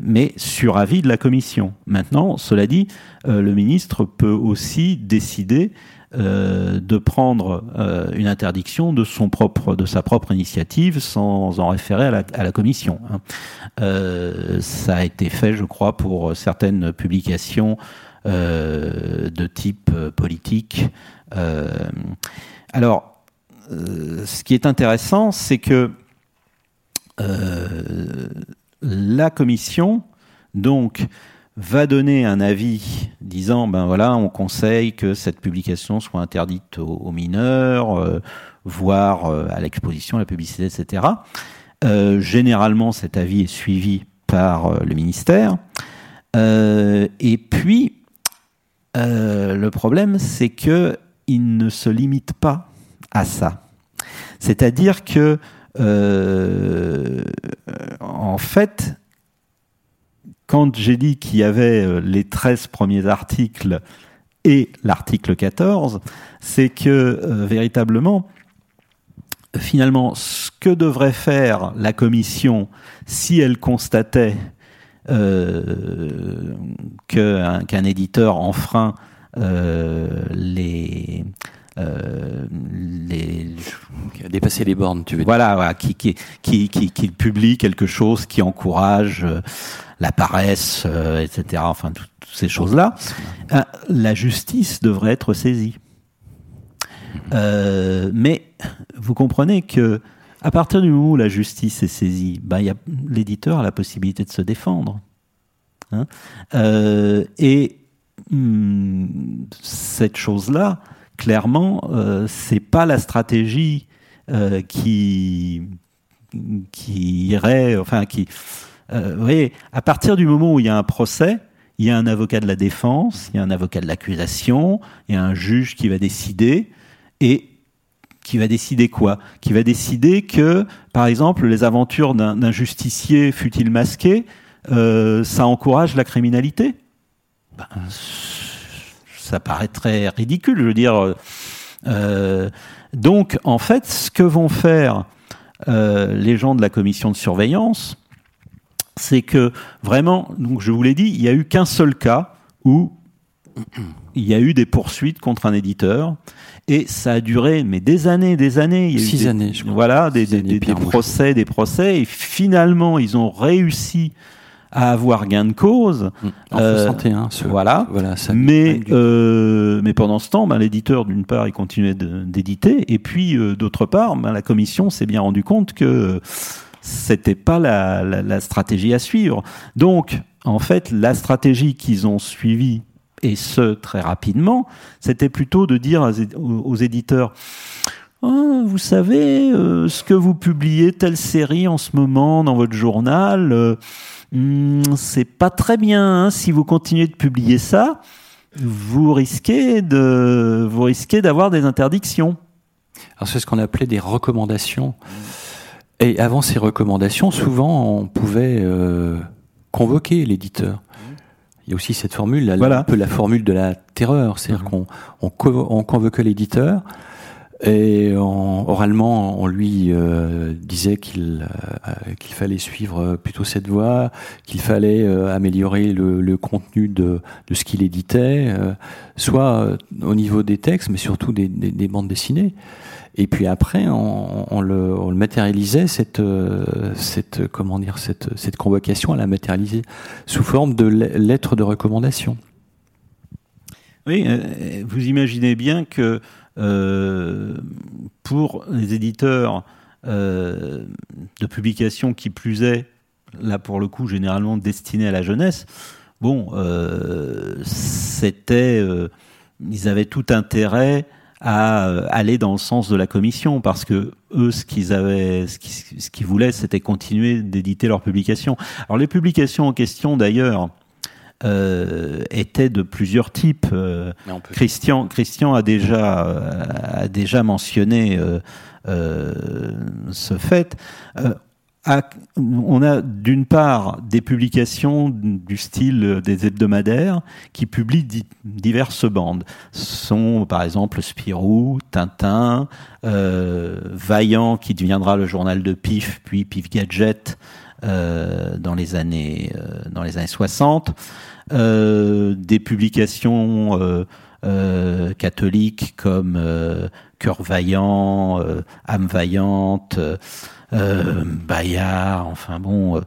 mais sur avis de la commission. Maintenant, cela dit, le ministre peut aussi décider euh, de prendre euh, une interdiction de son propre, de sa propre initiative, sans en référer à la, commission. Hein. Euh, ça a été fait, je crois, pour certaines publications de type politique. alors, ce qui est intéressant, c'est que la commission, donc, va donner un avis disant ben voilà on conseille que cette publication soit interdite aux, mineurs voire à l'exposition à la publicité etc généralement cet avis est suivi par le ministère et puis euh, le problème, c'est que il ne se limite pas à ça. C'est-à-dire que, euh, en fait, quand j'ai dit qu'il y avait euh, les 13 premiers articles et l'article 14, c'est que véritablement, finalement, ce que devrait faire la commission si elle constatait euh, qu'un éditeur enfreint euh, les euh, les dépasser les bornes, tu veux voilà, voilà qui, qui, qui, qui, publie quelque chose qui encourage euh, la paresse, etc. Enfin, toutes ces choses-là. la justice devrait être saisie. Euh, mais vous comprenez que à partir du moment où la justice est saisie, bah, l'éditeur a la possibilité de se défendre. Hein. Euh, et hmm, cette chose-là, clairement, euh, c'est pas la stratégie euh, qui irait, enfin qui, euh, vous voyez, à partir du moment où il y a un procès, il y a un avocat de la défense, il y a un avocat de l'accusation, il y a un juge qui va décider, et qui va décider quoi? Qui va décider que, par exemple, les aventures d'un justicier, fut-il masqué, euh, ça encourage la criminalité? Ben, Ça paraît très ridicule, je veux dire. Euh, donc, en fait, ce que vont faire euh, les gens de la commission de surveillance, c'est que vraiment, donc je vous l'ai dit, il n'y a eu qu'un seul cas où il y a eu des poursuites contre un éditeur et ça a duré mais des années, des années. Il y a Six eu années, je crois. Voilà, des, des, des, des procès, des procès et finalement ils ont réussi à avoir gain de cause. Mm. En euh, 61, ce, voilà. voilà ça mais euh, mais pendant ce temps, ben, l'éditeur d'une part il continuait d'éditer et puis euh, d'autre part, ben, la commission s'est bien rendu compte que c'était pas la, la, la stratégie à suivre. Donc en fait, la stratégie qu'ils ont suivie et ce très rapidement, c'était plutôt de dire aux éditeurs oh, vous savez, euh, ce que vous publiez, telle série en ce moment dans votre journal, euh, hmm, c'est pas très bien. Hein, si vous continuez de publier ça, vous risquez de, vous risquez d'avoir des interdictions. Alors c'est ce qu'on appelait des recommandations. Et avant ces recommandations, souvent on pouvait euh, convoquer l'éditeur. Il y a aussi cette formule, un peu la formule de la terreur, c'est-à-dire mhm. qu'on on, convoquait l'éditeur et oralement on lui euh, disait qu'il euh, qu'il fallait suivre plutôt cette voie, qu'il fallait euh, améliorer le, le, contenu de, de ce qu'il éditait, soit au niveau des textes, mais surtout des, des, des bandes dessinées. Et puis après, on, on, le, on le, matérialisait cette, euh, cette, comment dire, cette, cette convocation, à la matérialiser sous forme de lettres de recommandation. Oui, euh, vous imaginez bien que euh, pour les éditeurs euh, de publications qui plus est, là pour le coup généralement destinées à la jeunesse, bon, euh, c'était, ils avaient tout intérêt à euh, aller dans le sens de la commission parce que eux ce qu'ils avaient ce qu'ils, ce qu'ils voulaient c'était continuer d'éditer leurs publications. Alors les publications en question d'ailleurs euh, étaient de plusieurs types. Euh, Christian Christian a déjà euh, a déjà mentionné ce fait on a d'une part des publications du style des hebdomadaires qui publient diverses bandes. Ce sont par exemple Spirou, Tintin, euh, Vaillant qui deviendra le journal de Pif, puis Pif Gadget dans les années euh, dans les années 60. des publications catholiques comme Cœur Vaillant, Âme Vaillante euh, Bayard, enfin bon. Euh,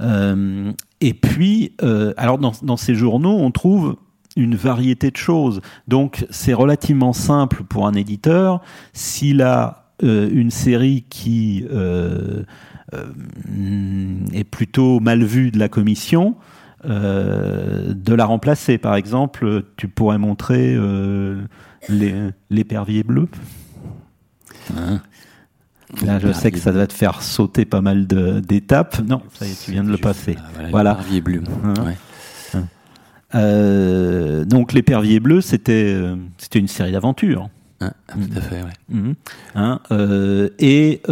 euh, et puis, alors dans ces journaux, on trouve une variété de choses. Donc c'est relativement simple pour un éditeur s'il a une série qui est plutôt mal vue de la commission, de la remplacer. Par exemple, tu pourrais montrer l'épervier bleu. Hein Là, je sais que ça va te faire sauter pas mal d'étapes. Non, ça y est, tu viens de le passer. voilà. L'épervier bleu. Hein hein. Euh, donc l'épervier bleu, euh, c'était une série d'aventures. Tout à fait, ouais. Mhm. Euh, et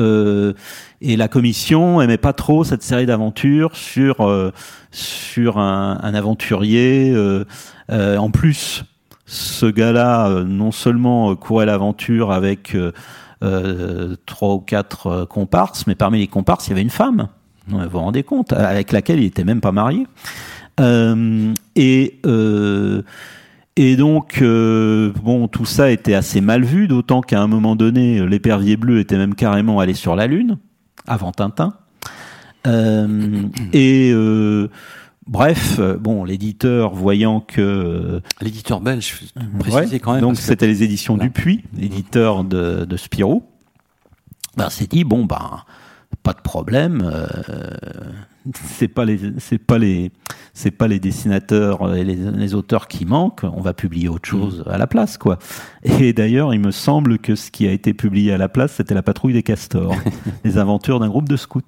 et la commission aimait pas trop cette série d'aventures sur sur un, un aventurier. en plus, ce gars-là, non seulement courait l'aventure avec euh, trois ou quatre euh, comparses, mais parmi les comparses, il y avait une femme. Vous vous rendez compte Avec laquelle il était même pas marié. Euh, et et donc, bon, tout ça était assez mal vu, d'autant qu'à un moment donné, l'épervier bleu était même carrément allé sur la Lune, avant Tintin. et Bref, euh, bon, l'éditeur voyant que euh, l'éditeur belge, précisez quand même. Donc c'était les éditions Dupuis, l'éditeur de, de Spirou. Ben s'est dit bon ben pas de problème. C'est pas les c'est pas les c'est pas les dessinateurs et les, auteurs qui manquent. On va publier autre chose à la place, quoi. Et d'ailleurs, il me semble que ce qui a été publié à la place, c'était la patrouille des castors, les aventures d'un groupe de scouts.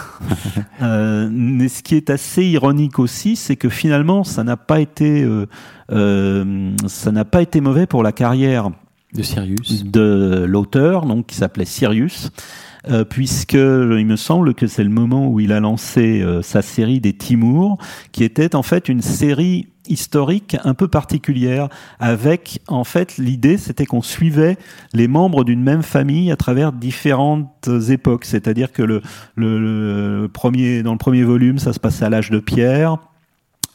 euh, mais ce qui est assez ironique aussi, c'est que finalement, ça n'a pas été euh, euh, ça n'a pas été mauvais pour la carrière de Sirius de l'auteur, donc qui s'appelait Sirius. Euh, puisque il me semble que c'est le moment où il a lancé euh, sa série des Timur, qui était en fait une série historique un peu particulière avec en fait l'idée c'était qu'on suivait les membres d'une même famille à travers différentes époques. C'est-à-dire que le, le, premier dans le premier volume ça se passait à l'âge de pierre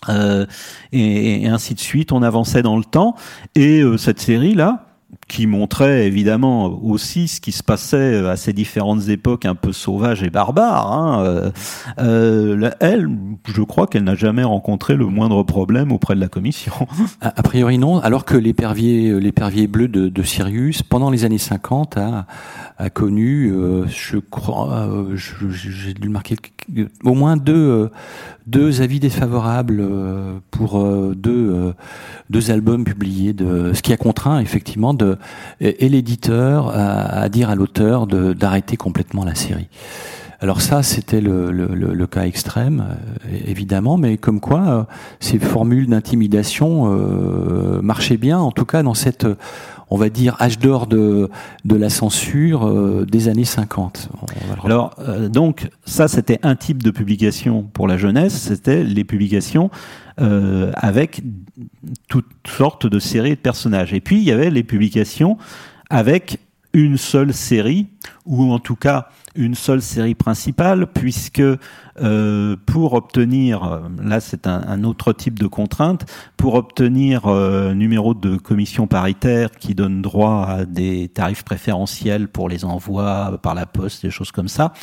euh, et, et, ainsi de suite. On avançait dans le temps. Et euh, cette série là qui montrait évidemment aussi ce qui se passait à ces différentes époques un peu sauvages et barbares. Hein. Euh, euh, elle, je crois qu'elle n'a jamais rencontré le moindre problème auprès de la commission. A, priori non, alors que l'épervier, l'épervier bleu de, de, Sirius, pendant les années 50, a, a connu, euh, je crois, euh, j'ai dû le marquer, au moins deux, deux avis défavorables pour deux, deux albums publiés, de, ce qui a contraint effectivement de et, l'éditeur à, dire à l'auteur d'arrêter complètement la série. Alors ça, c'était le, cas extrême, euh, évidemment, mais comme quoi euh, ces formules d'intimidation euh, marchaient bien, en tout cas dans cette, on va dire, âge d'or de, la censure des années 50. Alors, donc, ça, c'était un type de publication pour la jeunesse, c'était les publications avec toutes sortes de séries de personnages. Et puis il y avait les publications avec une seule série, ou en tout cas une seule série principale, puisque euh, pour obtenir, là c'est un, autre type de contrainte, pour obtenir euh, numéro de commission paritaire qui donne droit à des tarifs préférentiels pour les envois par la poste, des choses comme ça,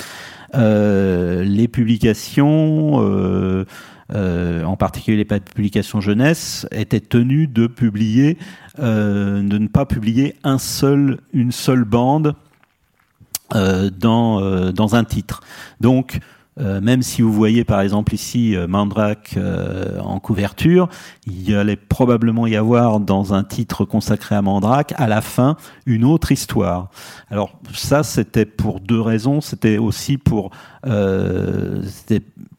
euh, les publications euh, euh, en particulier les publications jeunesse, étaient tenus de publier, euh, de ne pas publier un seul, une seule bande dans, euh, dans un titre. Donc, euh, même si vous voyez par exemple ici euh, Mandrake euh, en couverture, il allait probablement y avoir dans un titre consacré à Mandrake à la fin une autre histoire. Alors ça c'était pour deux raisons. C'était aussi pour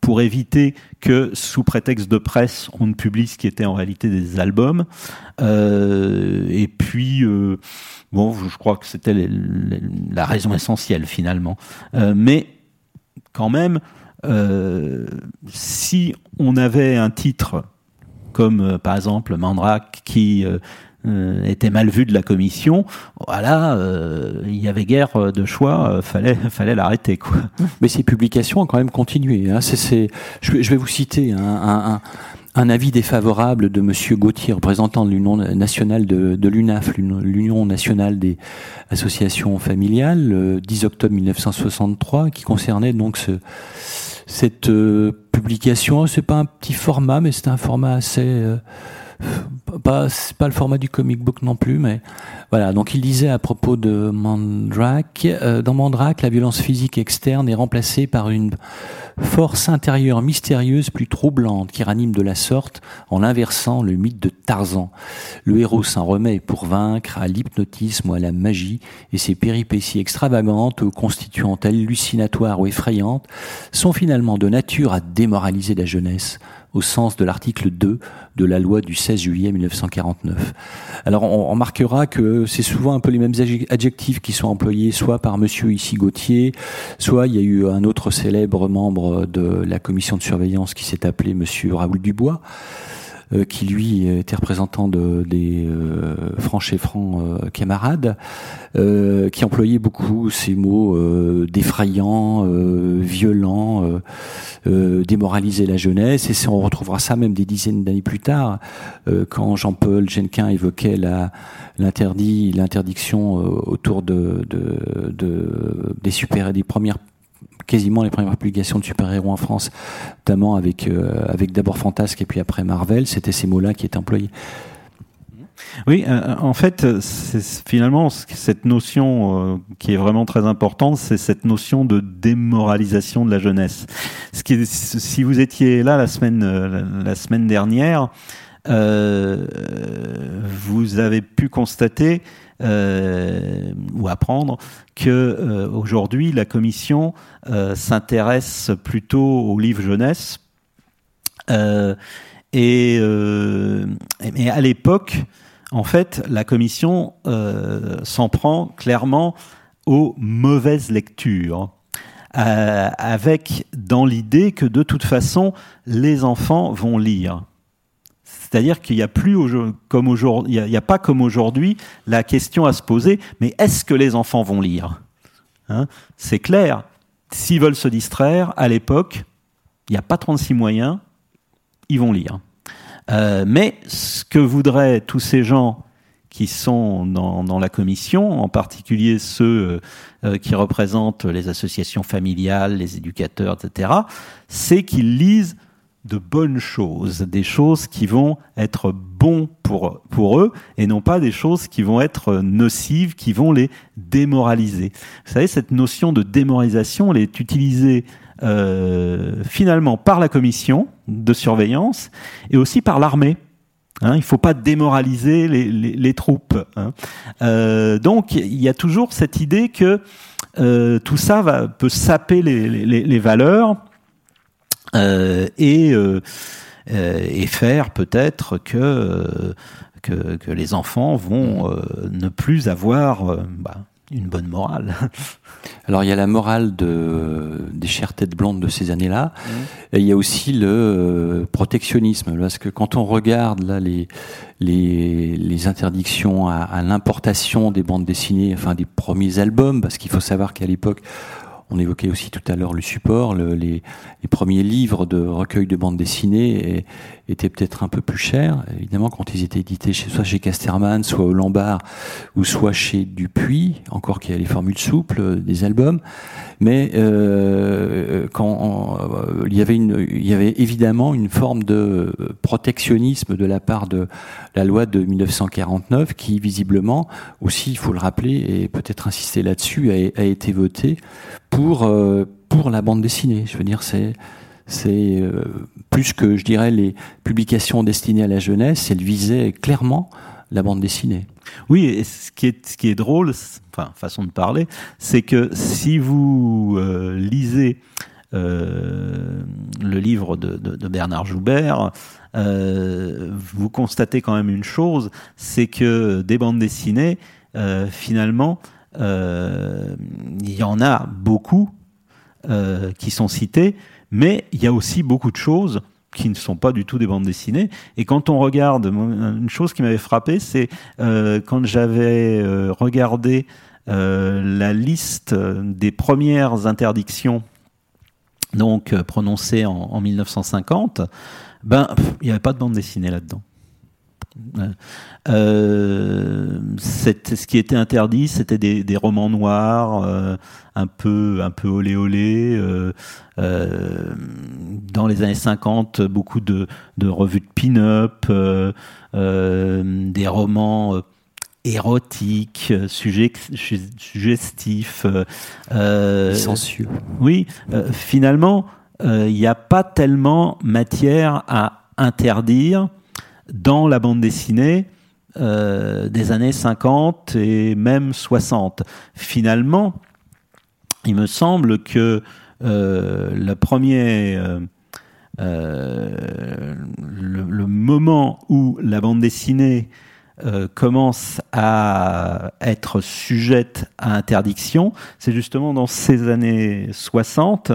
pour éviter que sous prétexte de presse on ne publie ce qui était en réalité des albums. et puis bon, je crois que c'était la raison essentielle finalement. mais quand même, euh, si on avait un titre comme euh, par exemple Mandrake qui euh, était mal vu de la commission, voilà, il y avait guère de choix, fallait fallait l'arrêter quoi. Mais ces publications ont quand même continué. Hein. C'est, je, vais vous citer un, un, un avis défavorable de Monsieur Gauthier, représentant de l'Union nationale de, de l'UNAF, l'Union nationale des associations familiales, le 10 octobre 1963, qui concernait donc ce, cette euh, publication. C'est pas un petit format, mais c'est un format assez euh, pas, pas le format du comic book non plus, mais voilà. Donc il disait à propos de Mandrake, euh, dans Mandrake, la violence physique externe est remplacée par une force intérieure mystérieuse plus troublante qui ranime de la sorte en inversant le mythe de Tarzan. Le héros s'en remet pour vaincre à l'hypnotisme ou à la magie et ses péripéties extravagantes ou constituant hallucinatoires ou effrayantes sont finalement de nature à démoraliser la jeunesse au sens de l'article 2 de la loi du 16 juillet 1949. Alors on remarquera que c'est souvent un peu les mêmes adjectifs qui sont employés soit par monsieur ici Gauthier, soit il y a eu un autre célèbre membre de la commission de surveillance qui s'est appelé monsieur Raoul Dubois. Euh, qui lui était représentant de, des euh, francs et francs euh, camarades, qui employait beaucoup ces mots défrayants, violents, démoraliser la jeunesse. Et on retrouvera ça même des dizaines d'années plus tard, quand Jean-Paul Genquin évoquait la l'interdit, l'interdiction autour de, de, de, des super, des premières quasiment les premières publications de super-héros en France, notamment avec, euh, avec d'abord Fantasque et puis après Marvel, c'était ces mots-là qui étaient employés. Oui, euh, en fait, finalement, cette notion euh, qui est vraiment très importante, c'est cette notion de démoralisation de la jeunesse. Ce qui si vous étiez là la semaine, la semaine dernière, vous avez pu constater euh, ou apprendre que euh, aujourd'hui la commission euh, s'intéresse plutôt aux livres jeunesse et à l'époque en fait la commission s'en prend clairement aux mauvaises lectures avec dans l'idée que de toute façon les enfants vont lire c'est-à-dire qu'il n'y a pas comme aujourd'hui la question à se poser, mais est-ce que les enfants vont lire? Hein? C'est clair. S'ils veulent se distraire, à l'époque, il n'y a pas 36 moyens, ils vont lire. Euh, mais ce que voudraient tous ces gens qui sont dans, la commission, en particulier ceux euh, qui représentent les associations familiales, les éducateurs, etc., c'est qu'ils lisent de bonnes choses, des choses qui vont être bons pour, eux et non pas des choses qui vont être nocives, qui vont les démoraliser. Vous savez, cette notion de démoralisation, elle est utilisée euh, finalement par la commission de surveillance et aussi par l'armée. Hein, il ne faut pas démoraliser les, troupes. Hein. Euh, donc il y a toujours cette idée que euh, tout ça peut saper les, valeurs et, euh, euh, et faire peut-être que, que, que, les enfants vont ne plus avoir bah, une bonne morale. Alors il y a la morale de, des chères têtes blondes de ces années-là, mmh. et il y a aussi le protectionnisme, parce que quand on regarde là les, les, les interdictions à, à l'importation des bandes dessinées, enfin des premiers albums, parce qu'il faut savoir qu'à l'époque on évoquait aussi tout à l'heure le support, les, premiers livres de recueil de bandes dessinées étaient peut-être un peu plus chers, évidemment quand ils étaient édités chez, soit chez Casterman, soit au Lombard, ou soit chez Dupuis, encore qu'il y a les formules souples des albums. Mais euh, quand euh, il y avait évidemment une forme de protectionnisme de la part de la loi de 1949, qui visiblement aussi, il faut le rappeler et peut-être insister là-dessus, a, été votée pour euh, pour la bande dessinée. Je veux dire, c'est c'est euh, plus que je dirais les publications destinées à la jeunesse, elle visait clairement la bande dessinée. Oui, et ce qui est, ce qui est drôle, enfin, façon de parler, c'est que si vous euh, lisez le livre de, Bernard Joubert, vous constatez quand même une chose, c'est que des bandes dessinées, finalement, il y en a beaucoup qui sont citées, mais il y a aussi beaucoup de choses qui ne sont pas du tout des bandes dessinées. Et quand on regarde, une chose qui m'avait frappé, c'est euh, quand j'avais euh, regardé euh, la liste des premières interdictions donc euh, prononcées en, en 1950, ben il n'y avait pas de bande dessinée là-dedans. Euh, ce qui était interdit, c'était des, des, romans noirs, euh, un peu un peu olé olé. Euh, euh dans les années 50, beaucoup de, de revues de pin-up, des romans érotiques, suggestifs, sensueux. Oui, finalement, il n'y a pas tellement matière à interdire dans la bande dessinée euh, des années 50 et même 60. Finalement, il me semble que euh, le premier, euh, le, moment où la bande dessinée commence à être sujette à interdiction, c'est justement dans ces années 60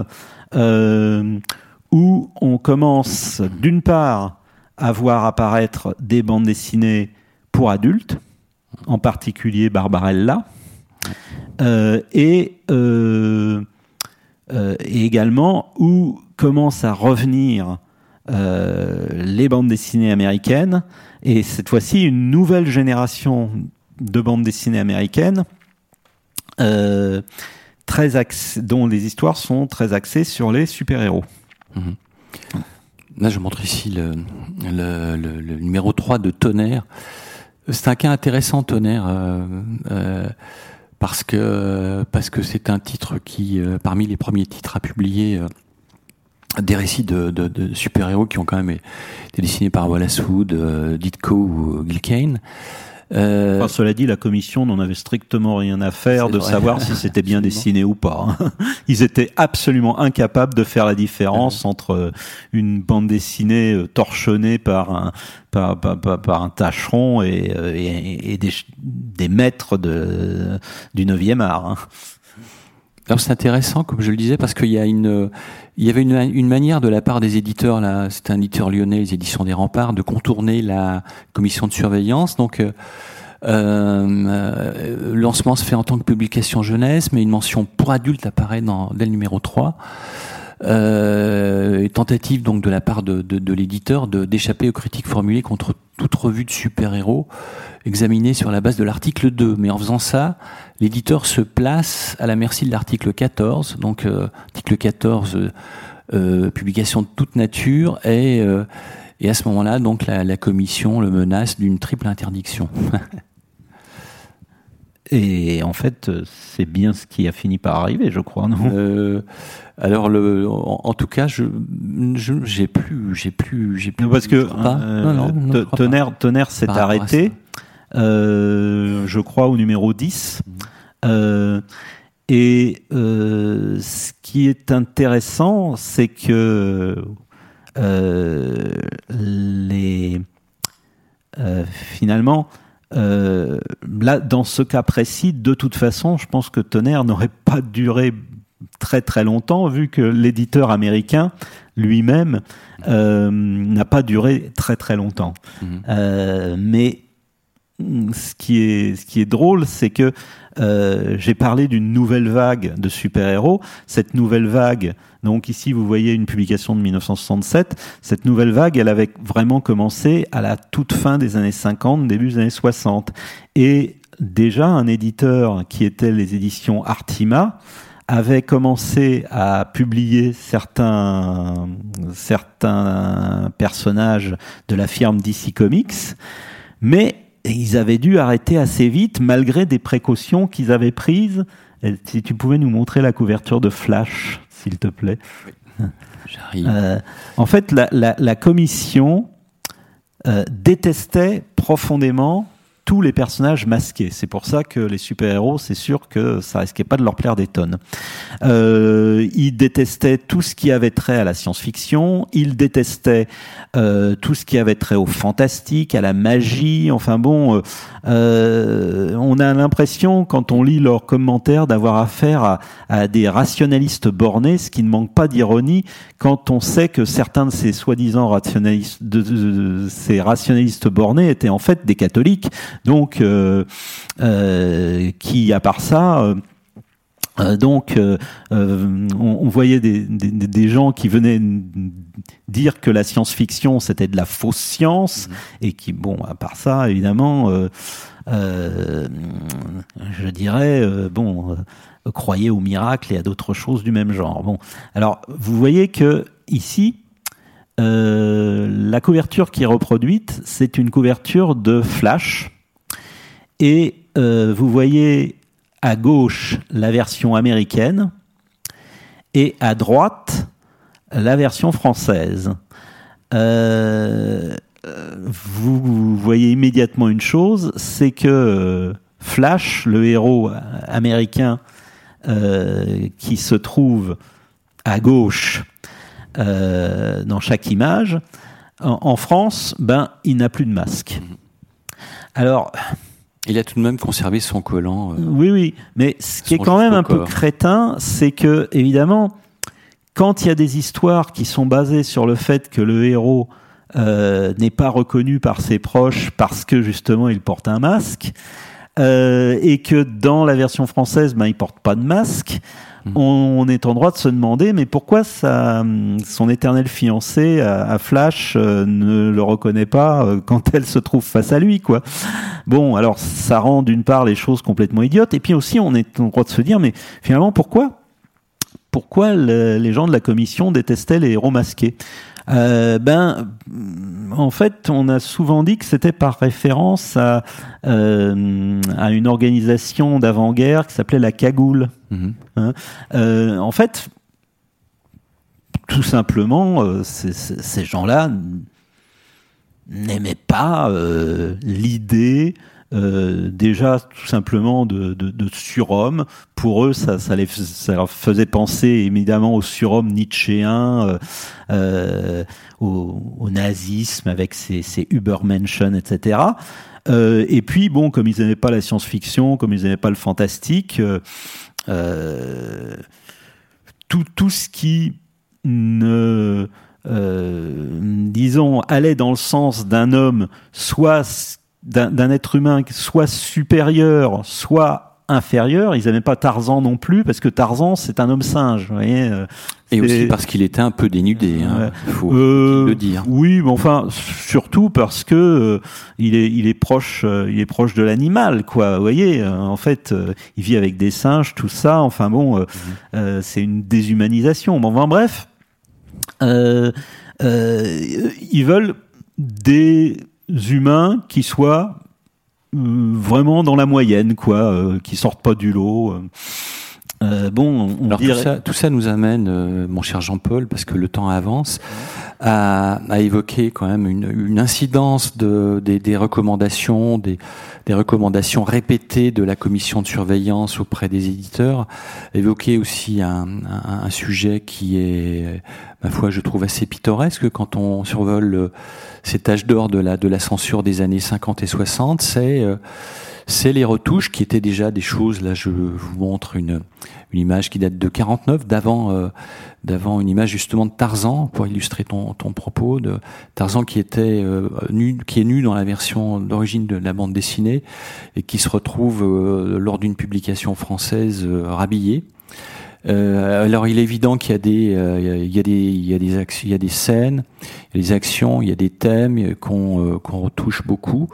où on commence d'une part à voir apparaître des bandes dessinées pour adultes, en particulier Barbarella, euh, et, euh, euh, et, également où commencent à revenir les bandes dessinées américaines, et cette fois-ci une nouvelle génération de bandes dessinées américaines. Très dont les histoires sont très axées sur les super-héros. Mhm. Là, je montre ici le, le, le, numéro 3 de Tonnerre. C'est un cas intéressant, Tonnerre, euh, euh, parce que parce que c'est un titre qui, euh, parmi les premiers titres à publier euh, des récits de, de, de super-héros qui ont quand même été dessinés par Wallace Wood, Ditko ou Gil Kane. Euh, cela dit, la commission n'en avait strictement rien à faire de savoir si c'était bien dessiné ou pas. Hein. Ils étaient absolument incapables de faire la différence entre euh, une bande dessinée euh, torchonnée par un par, par, par, un tâcheron et, et, et des, des, maîtres de, du 9e art. Alors c'est intéressant, comme je le disais, parce qu'il y a une, il y avait une, manière de la part des éditeurs, là, c'est un éditeur lyonnais, les éditions des Remparts, de contourner la commission de surveillance. Donc, euh, euh, lancement se fait en tant que publication jeunesse, mais une mention pour adultes apparaît dans, dès le numéro 3. Euh, tentative donc de la part de, de, de l'éditeur d'échapper aux critiques formulées contre toute revue de super-héros examinée sur la base de l'article 2. Mais en faisant ça, l'éditeur se place à la merci de l'article 14. Donc, euh, article 14, euh, euh, publication de toute nature, et, euh, et à ce moment-là, donc la, la commission le menace d'une triple interdiction. Et en fait, c'est bien ce qui a fini par arriver, je crois, non? Alors, le, en, tout cas, je j'ai plus, j'ai plus, j'ai plus. Parce que non, non, tonnerre, tonnerre s'est arrêté, euh, je crois, au numéro 10. Euh, et euh, ce qui est intéressant, c'est que les finalement euh, là, dans ce cas précis, de toute façon, je pense que Tonnerre n'aurait pas duré très très longtemps, vu que l'éditeur américain lui-même euh, n'a pas duré très très longtemps. Euh, mais ce qui est, ce qui est drôle, c'est que euh, j'ai parlé d'une nouvelle vague de super-héros. Cette nouvelle vague, donc ici vous voyez une publication de 1967, cette nouvelle vague, elle avait vraiment commencé à la toute fin des années 50, début des années 60. Et déjà un éditeur qui était les éditions Artima, avait commencé à publier certains, certains personnages de la firme DC Comics, mais et ils avaient dû arrêter assez vite, malgré des précautions qu'ils avaient prises. si tu pouvais nous montrer la couverture de Flash, s'il te plaît. J'arrive. Euh, en fait, la, la, la commission euh, détestait profondément tous les personnages masqués. C'est pour ça que les super-héros, c'est sûr que ça risquait pas de leur plaire des tonnes. Euh, ils détestaient tout ce qui avait trait à la science-fiction, ils détestaient euh, tout ce qui avait trait au fantastique, à la magie. Enfin bon, euh, euh on a l'impression, quand on lit leurs commentaires, d'avoir affaire à, des rationalistes bornés, ce qui ne manque pas d'ironie quand on sait que certains de ces soi-disant rationalistes, de, ces rationalistes bornés étaient en fait des catholiques donc euh, euh, qui, à part ça, Euh, donc, euh, euh, on, voyait des, des, gens qui venaient dire que la science-fiction c'était de la fausse science mhm. et qui, bon, à part ça, évidemment, je dirais, bon, croyaient au miracle et à d'autres choses du même genre. Bon, alors vous voyez que ici, la couverture qui est reproduite, c'est une couverture de Flash et vous voyez à gauche la version américaine et à droite la version française. Euh, vous voyez immédiatement une chose, c'est que euh, Flash, le héros américain euh, qui se trouve à gauche dans chaque image, en, en, France, ben, il n'a plus de masque. Alors, il a tout de même conservé son collant. Euh, oui, oui. Mais ce qui est quand même un peu crétin, c'est que, évidemment, quand il y a des histoires qui sont basées sur le fait que le héros euh, n'est pas reconnu par ses proches parce que justement il porte un masque, euh, et que dans la version française, ben, il porte pas de masque, On, est en droit de se demander, mais pourquoi son éternel fiancé à, Flash euh, ne le reconnaît pas euh, quand elle se trouve face à lui, quoi. Bon, alors ça rend d'une part les choses complètement idiotes, et puis aussi on est en droit de se dire, mais finalement pourquoi pourquoi les gens de la commission détestaient les héros masqués? Euh, ben, en fait, on a souvent dit que c'était par référence à, euh, à une organisation d'avant-guerre qui s'appelait la Cagoule. Mhm. Hein euh, en fait, tout simplement, ces gens-là n'aimaient pas l'idée euh, déjà tout simplement de, de, surhomme. Pour eux, ça, les, ça leur faisait penser évidemment au surhomme nietzschéen, euh, euh, au, nazisme avec ses, ses etc. Et puis bon, comme ils n'aimaient pas la science-fiction, comme ils n'aimaient pas le fantastique, tout, tout ce qui ne disons allait dans le sens d'un homme soit d'un être humain soit supérieur, soit inférieur. Ils n'aimaient pas Tarzan non plus parce que Tarzan c'est un homme singe. Vous voyez, euh, et aussi parce qu'il était un peu dénudé, hein, faut euh, le dire. Oui, mais enfin surtout parce que euh, il est il est proche il est proche de l'animal quoi. Vous voyez, en fait, il vit avec des singes, tout ça. Enfin bon, mhm. c'est une déshumanisation. Bon, enfin bref, ils veulent des humains qui soient euh, vraiment dans la moyenne, quoi, euh, qui sortent pas du lot. Euh, bon, on dirait... tout, ça, tout, ça, nous amène, mon cher Jean-Paul, parce que le temps avance, à, à évoquer quand même une, une incidence de, des, des recommandations, des, des, recommandations répétées de la commission de surveillance auprès des éditeurs, évoquer aussi un, un, un sujet qui est, ma foi, je trouve assez pittoresque quand on survole cet âge d'or de la, de la censure des années 50 et 60, c'est euh, c'est les retouches qui étaient déjà des choses. Là, je vous montre une, une image qui date de 49, d'avant euh, d'avant une image justement de Tarzan pour illustrer ton, ton propos de Tarzan qui était euh, nu, qui est nu dans la version d'origine de la bande dessinée et qui se retrouve lors d'une publication française rhabillé. Euh, alors il est évident qu'il y a des, euh, il y a des, il y a des actions, il y a des scènes, il y a des actions, il y a des thèmes qu'on euh, qu'on retouche beaucoup.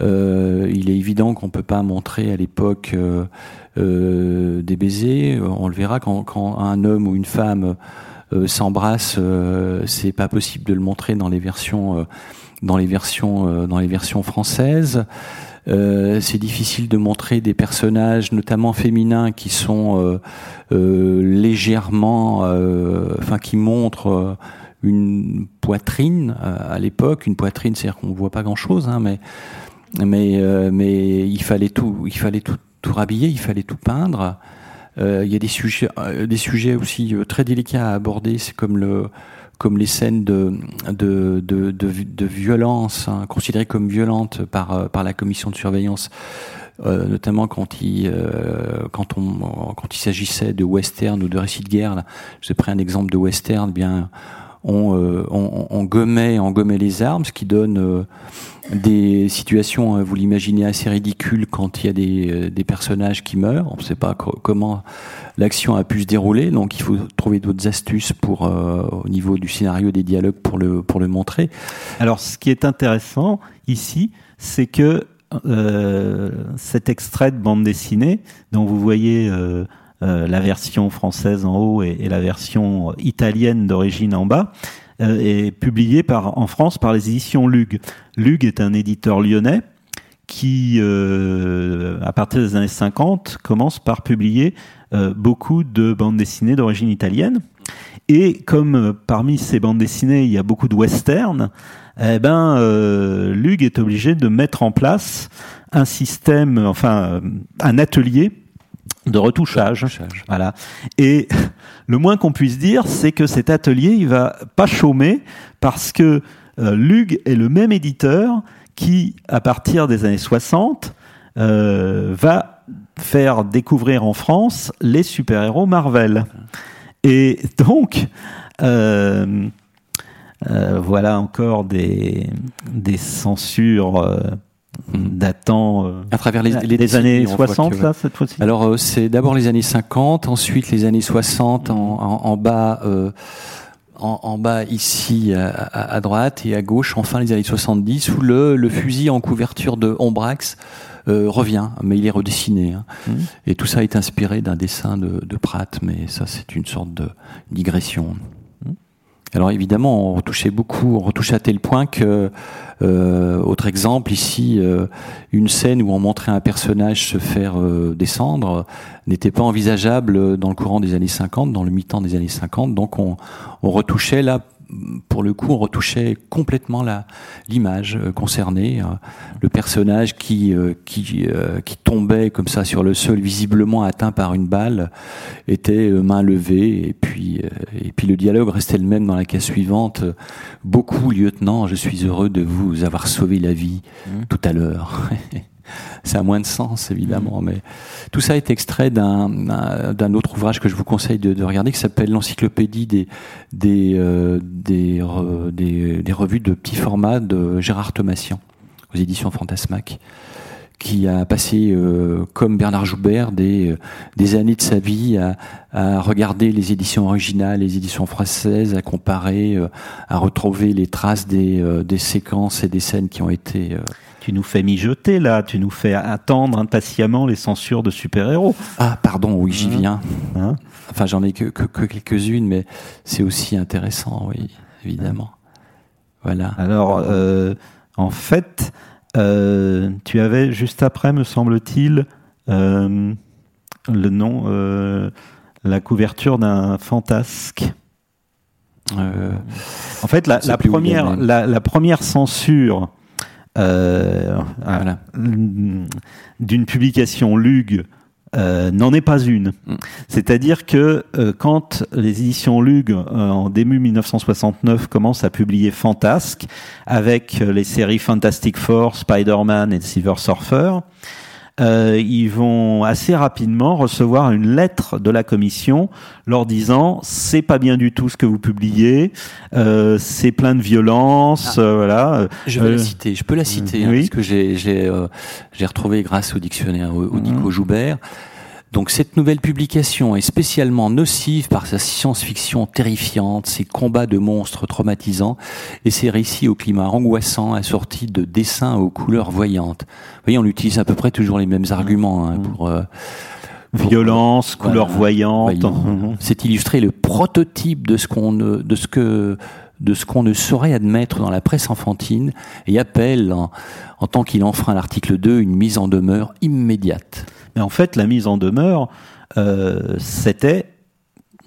Euh, il est évident qu'on peut pas montrer à l'époque des baisers. On le verra quand, quand un homme ou une femme s'embrasse, c'est pas possible de le montrer dans les versions, dans les versions, dans les versions françaises. Euh, c'est difficile de montrer des personnages, notamment féminins, qui sont euh, euh, légèrement, enfin, qui montrent une poitrine à l'époque. Une poitrine, c'est-à-dire qu'on voit pas grand-chose, hein, mais mais mais il fallait tout, il fallait tout, tout rhabiller, il fallait tout peindre. Il y a des sujets, des sujets aussi très délicats à aborder. C'est comme le comme les scènes de, de, de, de, violence, hein, considérées comme violentes par, euh, par la commission de surveillance, euh, notamment quand il, euh, quand on, quand il s'agissait de western ou de récits de guerre. Là, je prends un exemple de western, bien on, euh, on, on, gommait, on gommait les armes, ce qui donne euh, des situations, hein, vous l'imaginez, assez ridicules quand il y a des, euh, des personnages qui meurent. On ne sait pas comment l'action a pu se dérouler, donc il faut trouver d'autres astuces pour, au niveau du scénario, des dialogues pour le, pour le montrer. Alors, ce qui est intéressant ici, c'est que euh, cet extrait de bande dessinée, dont vous voyez euh, euh, la version française en haut et, la version italienne d'origine en bas, est publié par, en France par les éditions Lug. Lug est un éditeur lyonnais qui, à partir des années 50, commence par publier beaucoup de bandes dessinées d'origine italienne. Et comme parmi ces bandes dessinées, il y a beaucoup de westerns, eh ben, euh, Lug est obligé de mettre en place un système, enfin, euh, un atelier de retouchage. Voilà. Et le moins qu'on puisse dire, c'est que cet atelier, il va pas chômer parce que euh, Lug est le même éditeur qui, à partir des années 60, euh, va faire découvrir en France les super-héros Marvel. Et donc, euh, euh, voilà encore des, des censures euh, datant euh, à travers les, les des années 60 là cette fois-ci. Alors c'est d'abord les années 50, ensuite les années 60 en, en, en bas. En, en, bas ici à, à, droite et à gauche enfin les années 70 où le, le fusil en couverture de Ombrax euh, revient, mais il est redessiné. Hein. Mmh. Et tout ça est inspiré d'un dessin de, de Pratt, mais ça c'est une sorte de digression. Alors évidemment, on retouchait beaucoup, on retouchait à tel point que, euh, autre exemple ici, euh, une scène où on montrait un personnage se faire euh, descendre n'était pas envisageable dans le courant des années 50, dans le mi-temps des années 50. Donc on, on retouchait là pour le coup, on retouchait complètement l'image euh, concernée, euh, le personnage qui euh, qui qui tombait comme ça sur le sol, visiblement atteint par une balle, était main levée et puis et puis le dialogue restait le même dans la case suivante. Beaucoup, lieutenant, je suis heureux de vous avoir sauvé la vie mmh. tout à l'heure. ça a moins de sens évidemment. Mais tout ça est extrait d'un autre ouvrage que je vous conseille de, de regarder qui s'appelle l'encyclopédie des des, euh, des, des, des revues de petit format de Gérard Thomasian aux éditions Fantasmac qui a passé, euh, comme Bernard Joubert, des, des années de sa vie à, à, regarder les éditions originales, les éditions françaises, à comparer, euh, à retrouver les traces des, euh, des séquences et des scènes qui ont été tu nous fais mijoter là, tu nous fais attendre impatiemment les censures de super-héros. Ah, pardon, oui, j'y hein viens. Hein enfin, j'en ai que, que, que quelques-unes, mais c'est aussi intéressant, oui, évidemment. Voilà. Alors, euh, en fait, euh, tu avais juste après, me semble-t-il, euh, le nom, la couverture d'un fantasque. En fait, la, la première, la, la, première censure euh, voilà. d'une publication Lug euh, n'en est pas une. Mm. C'est-à-dire que euh, quand les éditions Lug, euh, en début 1969, commencent à publier Fantasque, avec les séries Fantastic Four, Spider-Man et Silver Surfer, euh, ils vont assez rapidement recevoir une lettre de la commission leur disant c'est pas bien du tout ce que vous publiez, euh, c'est plein de violence, ah. euh, voilà. Je vais la citer, je peux la citer hein, oui. parce que j'ai j'ai euh, j'ai retrouvé grâce au dictionnaire au, au Nico mmh. Joubert. Donc cette nouvelle publication est spécialement nocive par sa science-fiction terrifiante, ses combats de monstres traumatisants et ses récits au climat angoissant assortis de dessins aux couleurs voyantes. Vous voyez, on utilise à peu près toujours les mêmes arguments hein, pour... Euh, Violence, pour, couleurs voilà, voyantes. Voyant. C'est illustré le prototype de ce qu'on de ce que de ce qu'on ne saurait admettre dans la presse enfantine et appelle, en, en tant qu'il enfreint l'article 2, une mise en demeure immédiate. Mais en fait, la mise en demeure, euh, c'était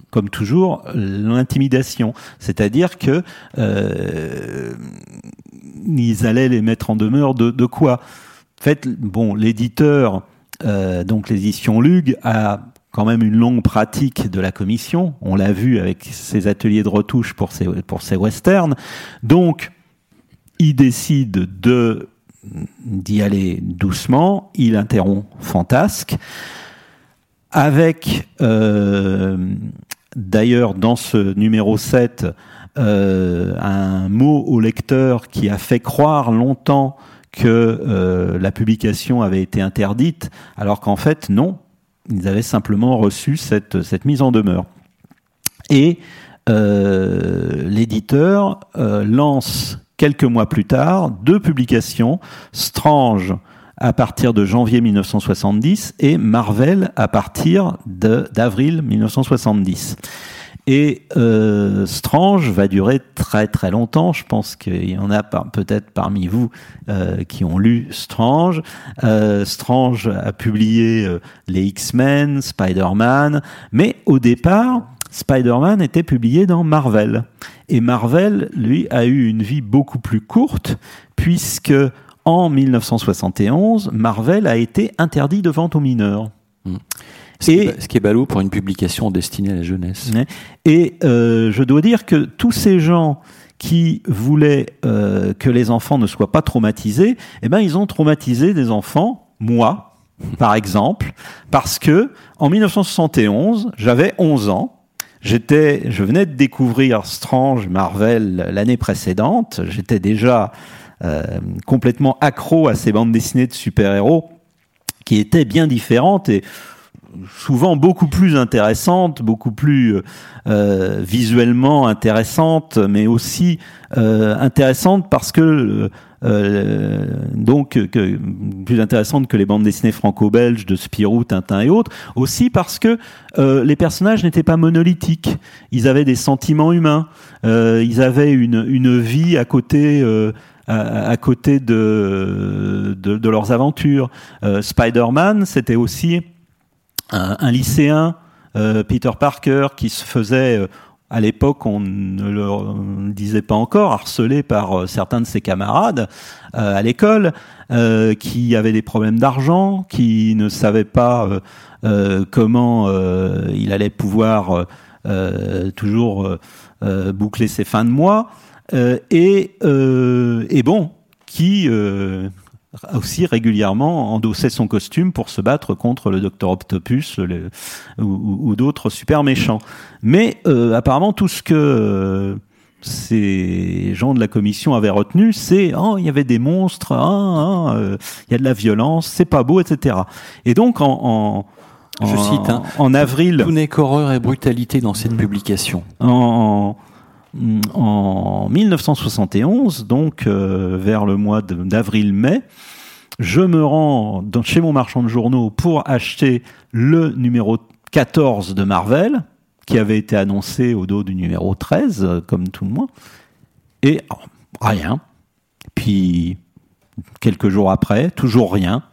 comme toujours, l'intimidation. C'est-à-dire que euh, ils allaient les mettre en demeure de, de quoi? En fait, bon, l'éditeur, euh, donc l'édition Lug, a quand même une longue pratique de la commission. On l'a vu avec ses ateliers de retouche pour ses, pour ses westerns. Donc, il décide de d'y aller doucement, il interrompt Fantasque, avec euh, d'ailleurs dans ce numéro 7 un mot au lecteur qui a fait croire longtemps que la publication avait été interdite, alors qu'en fait non, ils avaient simplement reçu cette, mise en demeure. Et euh, l'éditeur euh, lance quelques mois plus tard deux publications, Strange à partir de janvier 1970 et Marvel à partir d'avril 1970. Et euh, Strange va durer très très longtemps. Je pense qu'il y en a peut-être parmi vous euh, qui ont lu Strange. Euh, Strange a publié les X-Men, Spider-Man, mais au départ, Spider-Man était publié dans Marvel. Et Marvel, lui, a eu une vie beaucoup plus courte, puisque en 1971, Marvel a été interdit de vente aux mineurs. Ce, qui est, ce qui est ballot pour une publication destinée à la jeunesse. Et euh, je dois dire que tous ces gens qui voulaient euh, que les enfants ne soient pas traumatisés, eh ben ils ont traumatisé des enfants, moi, par exemple, parce que en 1971, j'avais 11 ans. J'étais, je venais de découvrir Strange Marvel l'année précédente. J'étais déjà euh, complètement accro à ces bandes dessinées de super-héros qui étaient bien différentes et souvent beaucoup plus intéressante, beaucoup plus euh, visuellement intéressante, mais aussi euh, intéressante parce que euh, donc que, plus intéressante que les bandes dessinées franco-belges de Spirou, Tintin et autres, aussi parce que les personnages n'étaient pas monolithiques, ils avaient des sentiments humains, ils avaient une, une vie à côté à, côté de, de, de, leurs aventures. Spider-Man, c'était aussi un, lycéen, euh, Peter Parker, qui se faisait euh, à l'époque, on ne le disait pas encore, harcelé par euh, certains de ses camarades à l'école, qui avait des problèmes d'argent, qui ne savait pas comment il allait pouvoir toujours boucler ses fins de mois, et bon, qui aussi régulièrement endossait son costume pour se battre contre le docteur Octopus ou, d'autres super méchants. Mais euh, apparemment tout ce que euh, ces gens de la commission avaient retenu, c'est oh il y avait des monstres, ah, ah, euh, il y a de la violence, c'est pas beau, etc. Et donc en, en je cite, hein, en avril. Tout n'est qu'horreur et brutalité dans cette publication. En, en 1971, donc euh, vers le mois d'avril-mai, je me rends chez mon marchand de journaux pour acheter le numéro 14 de Marvel, qui avait été annoncé au dos du numéro 13, euh, comme tout le monde. Et oh, rien. Puis, quelques jours après, toujours rien,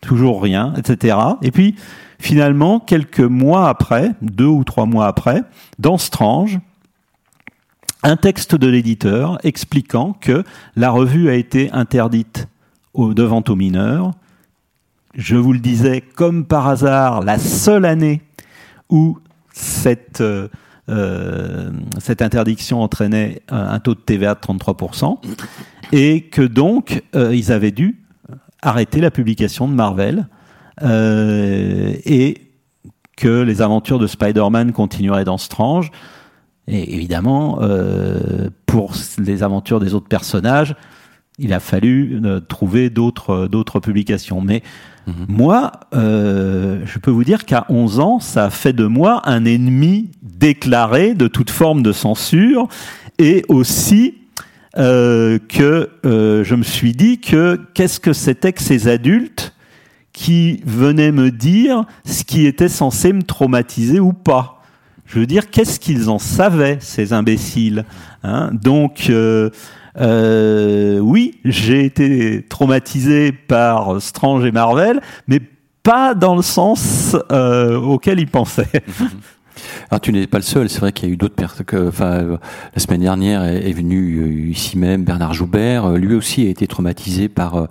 toujours rien, etc. Et puis, finalement, quelques mois après, deux ou trois mois après, dans Strange, un texte de l'éditeur expliquant que la revue a été interdite devant aux mineurs. Je vous le disais, comme par hasard, la seule année où cette, euh, euh, cette interdiction entraînait un, taux de TVA de 33%, et que donc euh, ils avaient dû arrêter la publication de Marvel, et que les aventures de Spider-Man continueraient dans Strange. Et évidemment, euh, pour les aventures des autres personnages, il a fallu euh, trouver d'autres d'autres publications. Mais mhm. moi, euh, je peux vous dire qu'à 11 ans, ça a fait de moi un ennemi déclaré de toute forme de censure, et aussi euh, que euh, je me suis dit que qu'est-ce que c'était que ces adultes qui venaient me dire ce qui était censé me traumatiser ou pas. Je veux dire, qu'est-ce qu'ils en savaient, ces imbéciles hein? Donc, euh, euh, oui, j'ai été traumatisé par Strange et Marvel, mais pas dans le sens euh, auquel ils pensaient. Alors tu n'es pas le seul, c'est vrai qu'il y a eu d'autres personnes. Enfin, la semaine dernière est, venu ici même Bernard Joubert. Lui aussi a été traumatisé par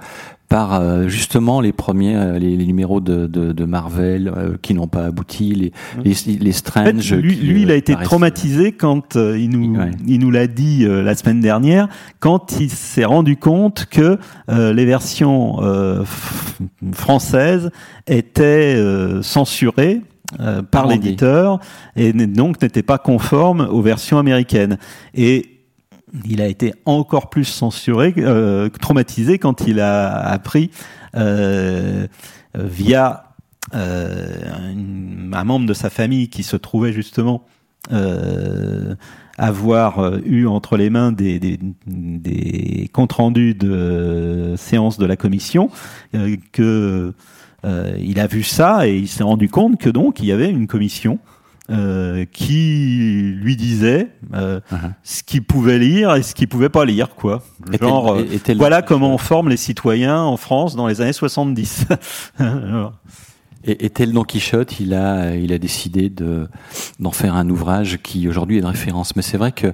par euh, justement les premiers euh, les, numéros de, de, Marvel euh, qui n'ont pas abouti les les, les Strange lui, il a été traumatisé quand il nous il nous l'a dit la semaine dernière quand il s'est rendu compte que les versions françaises étaient censurées par l'éditeur et donc n'étaient pas conformes aux versions américaines. Et il a été encore plus censuré, euh, traumatisé quand il a appris euh, via euh, un membre de sa famille qui se trouvait justement euh, avoir eu entre les mains des, des, des comptes rendus de séances de la commission, que il a vu ça et il s'est rendu compte que donc il y avait une commission euh, qui lui disait euh, uh-huh. ce qu'il pouvait lire et ce qu'il pouvait pas lire, quoi. Genre, euh, voilà comment on forme les citoyens en France dans les années 70. et, et, tel Don Quichotte, il a, il a décidé de d'en faire un ouvrage qui aujourd'hui est de référence. Mais c'est vrai que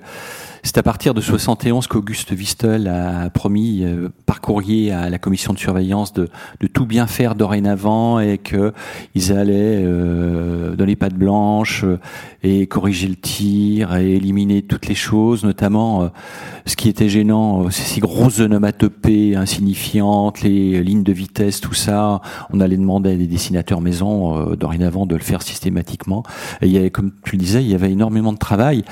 c'est à partir de 71 qu'Auguste Vistel a promis euh, par courrier à la commission de surveillance de, tout bien faire dorénavant et que ils allaient euh, donner patte blanche euh, et corriger le tir et éliminer toutes les choses, notamment euh, ce qui était gênant, ces grosses onomatopées insignifiantes, les lignes de vitesse, tout ça. On allait demander à des dessinateurs maison dorénavant de le faire systématiquement. Et comme tu le disais, il y avait énormément de travail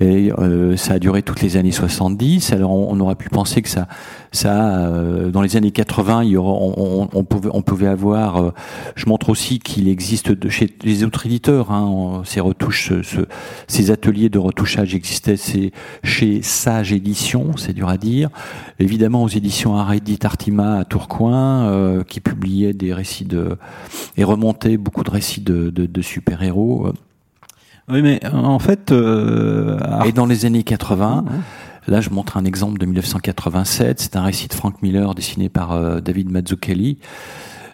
et ça a duré toutes les années 70. Alors on, aurait pu penser que ça, ça, euh, dans les années 80, il y aura, on, pouvait, avoir. Euh, je montre aussi qu'il existe chez les autres éditeurs, hein, ces retouches, ce, ces ateliers de retouchage existaient. Chez Sage Édition, c'est dur à dire. Évidemment aux éditions Aredi Artima à Tourcoing, euh, qui publiait des récits de et remontait beaucoup de récits de, de, de super héros. Oui, mais en fait. Euh, Et dans les années 80, là, je montre un exemple de 1987. C'est un récit de Frank Miller dessiné par euh, David Mazzucchelli.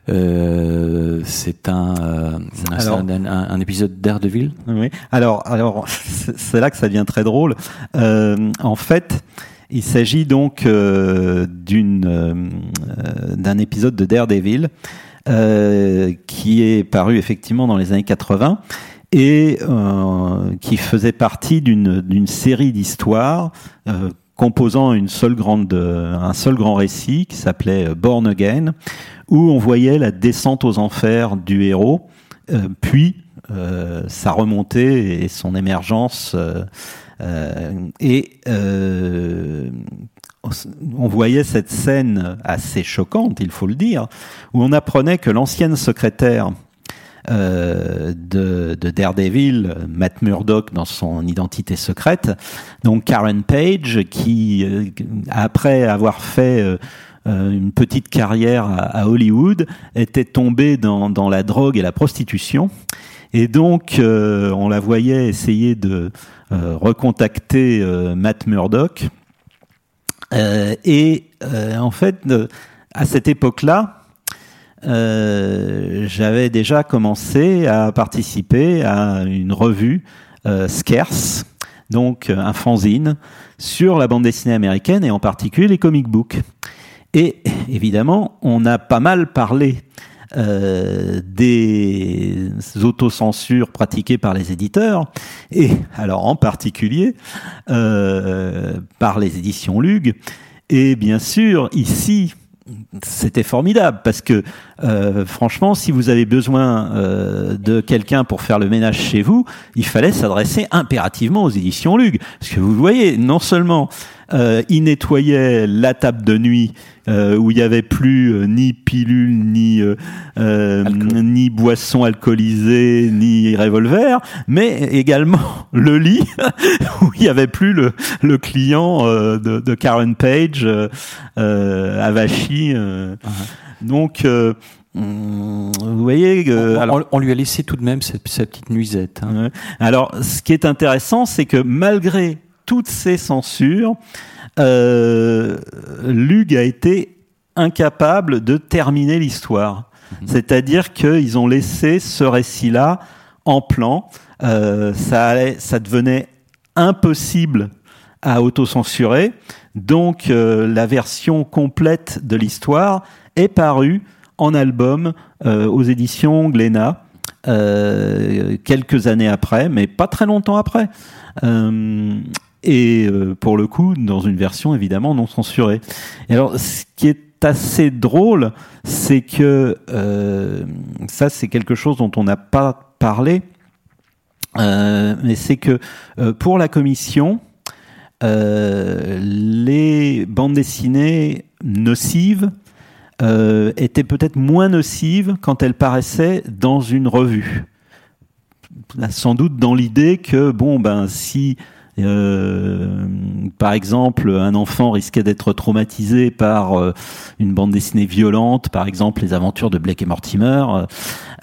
Euh, c'est un, euh, un, un, épisode d'Air-de-Ville. Oui. Alors, alors, c'est là que ça devient très drôle. Euh, en fait, il s'agit donc euh, d'une d'un épisode de Daredevil qui est paru effectivement dans les années 80 et euh, qui faisait partie d'une série d'histoires euh, composant une seule grande, un seul grand récit qui s'appelait Born Again, où on voyait la descente aux enfers du héros, euh, puis euh, sa remontée et son émergence. Euh, et on voyait cette scène assez choquante, il faut le dire, où on apprenait que l'ancienne secrétaire euh, de, de, Daredevil, Matt Murdock dans son identité secrète. Donc Karen Page, qui euh, après avoir fait euh, une petite carrière à, Hollywood, était tombée dans, la drogue et la prostitution. Et donc, on la voyait essayer de recontacter Matt Murdock. et en fait, à cette époque-là, euh, j'avais déjà commencé à participer à une revue euh, Scarce, donc un fanzine, sur la bande dessinée américaine et en particulier les comic books. Et évidemment, on a pas mal parlé euh, des autocensures pratiquées par les éditeurs, et alors en particulier euh, par les éditions Lug. Et bien sûr, ici, c'était formidable parce que euh, franchement, si vous avez besoin euh, de quelqu'un pour faire le ménage chez vous, il fallait s'adresser impérativement aux éditions Lug. Parce que vous voyez, non seulement euh, il nettoyait la table de nuit euh, où il n'y avait plus euh, ni pilule, ni euh, ni boisson alcoolisée, ni revolver, mais également le lit où il n'y avait plus le, le client de, de, Karen Page, Avachi. Uh-huh. Donc vous voyez, on, alors, on, lui a laissé tout de même sa, petite nuisette. Hein. Alors, ce qui est intéressant, c'est que malgré toutes ces censures, euh, Lug a été incapable de terminer l'histoire. Mhm. C'est-à-dire qu'ils ont laissé ce récit-là en plan. Euh, ça, allait, ça devenait impossible à autocensurer. Donc euh, la version complète de l'histoire est parue en album euh, aux éditions Glénat. Euh, quelques années après, mais pas très longtemps après. Et euh, pour le coup dans une version évidemment non censurée. Et alors ce qui est assez drôle, c'est que euh, ça c'est quelque chose dont on n'a pas parlé, euh, mais c'est que pour la commission, les bandes dessinées nocives étaient peut-être moins nocives quand elles paraissaient dans une revue. Sans doute dans l'idée que, bon, ben, si euh, par exemple, un enfant risquait d'être traumatisé par euh, une bande dessinée violente, par exemple les aventures de Blake et Mortimer.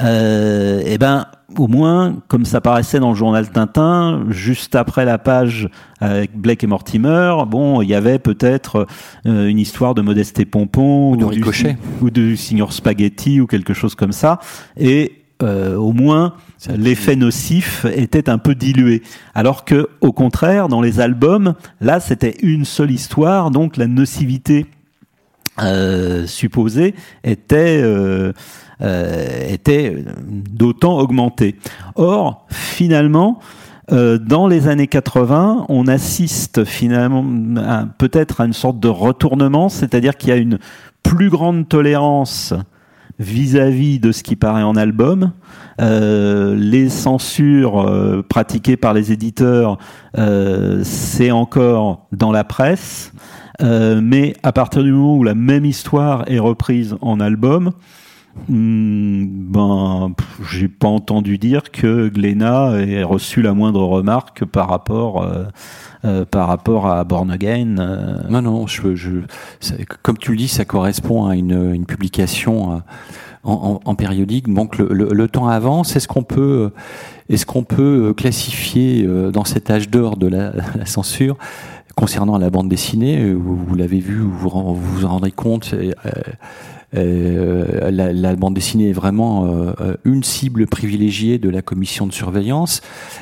Euh, et eh ben, au moins, comme ça paraissait dans le journal Tintin, juste après la page avec Blake et Mortimer, bon, il y avait peut-être euh, une histoire de Modeste et Pompon ou de Ricochet ou de Signor Spaghetti ou quelque chose comme ça, et euh, au moins l'effet nocif était un peu dilué. Alors que, au contraire, dans les albums, là, c'était une seule histoire, donc la nocivité euh, supposée était euh, était d'autant augmentée. Or, finalement, dans les années 80, on assiste finalement peut-être à une sorte de retournement, c'est-à-dire qu'il y a une plus grande tolérance vis-à-vis de ce qui paraît en album. Euh, les censures euh, pratiquées par les éditeurs, euh, c'est encore dans la presse. mais à partir du moment où la même histoire est reprise en album, ben, j'ai pas entendu dire que Glénat ait reçu la moindre remarque par rapport euh, par rapport à Born Again. Euh. Non, non, comme tu le dis, ça correspond à une, publication euh, en, périodique. Donc le, temps avance. Est-ce qu'on peut, est-ce peut classifier dans cet âge d'or de la, censure concernant la bande dessinée, vous, vous l'avez vu, vous vous, vous en rendez compte. Euh, la, la, bande dessinée est vraiment euh, une cible privilégiée de la commission de surveillance.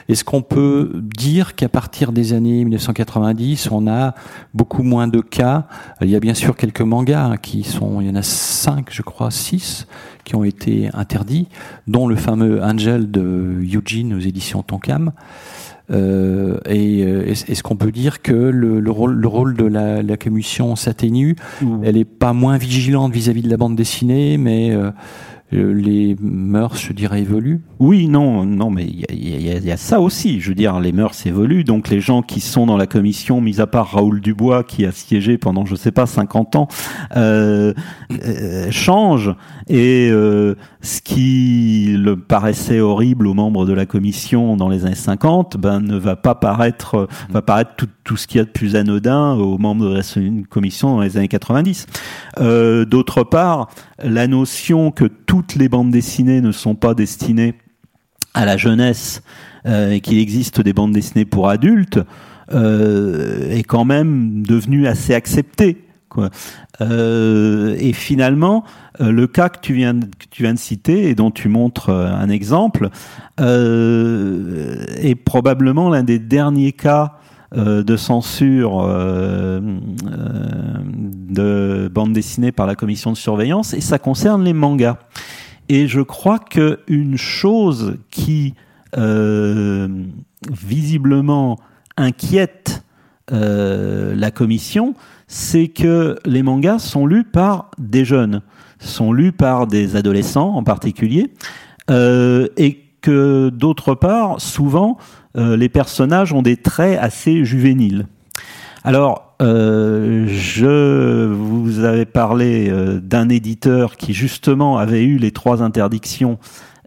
Est-ce qu'on peut dire qu'à partir des années 1990, on a beaucoup moins de cas? Il y a bien sûr quelques mangas hein, qui sont, il y en a cinq, je crois, six, qui ont été interdits, dont le fameux Angel de Eugene aux éditions Tonkam. Euh, et euh, est-ce qu'on peut dire que le, le, rôle, le rôle de la, la commission s'atténue Elle est pas moins vigilante vis-à-vis de la bande dessinée, mais euh, euh, les mœurs, je dirais, évoluent? Oui, non, non, mais il y, y, y a, ça aussi. Je veux dire, les mœurs évoluent. Donc les gens qui sont dans la commission, mis à part Raoul Dubois, qui a siégé pendant, je sais pas, 50 ans, euh, euh, changent. Et euh, ce qui le paraissait horrible aux membres de la commission dans les années 50, ben ne va pas paraître, va paraître tout, tout ce qu'il y a de plus anodin aux membres de la commission dans les années 90. Euh, D'autre part, la notion que toutes les bandes dessinées ne sont pas destinées à la jeunesse euh, et qu'il existe des bandes dessinées pour adultes euh, est quand même devenue assez acceptée. Euh, et finalement, euh, le cas que tu viens, de citer et dont tu montres euh, un exemple est probablement l'un des derniers cas de censure de bande dessinée par la commission de surveillance et ça concerne les mangas. Et je crois que une chose qui visiblement inquiète la commission, c'est que les mangas sont lus par des jeunes, sont lus par des adolescents en particulier, et que d'autre part, souvent, euh, les personnages ont des traits assez juvéniles. Alors, euh, je vous avais parlé euh, d'un éditeur qui justement avait eu les trois interdictions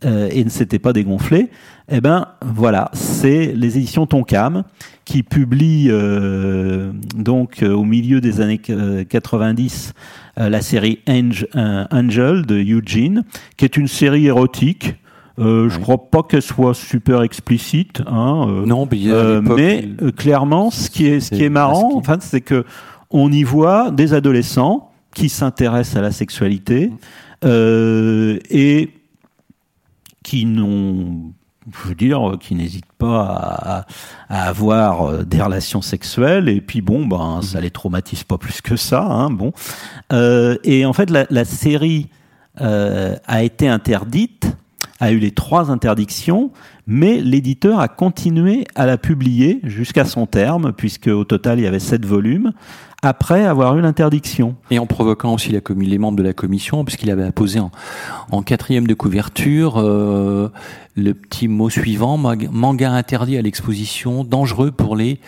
euh, et ne s'était pas dégonflé. Eh ben, voilà, c'est les éditions Tonkam qui publient donc au milieu des années 90 la série Angel de Eugene, qui est une série érotique euh, Je crois pas qu'elle soit super explicite. Hein, euh, non, mais, euh, mais euh, clairement, ce qui est, ce qui est marrant, en fait, c'est que on y voit des adolescents qui s'intéressent à la sexualité euh, et qui n'ont je veux dire, qui n'hésitent pas à, à, avoir des relations sexuelles, et puis bon, ben, ça les traumatise pas plus que ça, hein, bon. Euh, et en fait, la, la série euh, a été interdite a eu les trois interdictions, mais l'éditeur a continué à la publier jusqu'à son terme, puisque au total il y avait sept volumes, après avoir eu l'interdiction. Et en provoquant aussi la, les membres de la commission, puisqu'il avait apposé en, en, quatrième de couverture euh, le petit mot suivant manga interdit à l'exposition, dangereux pour les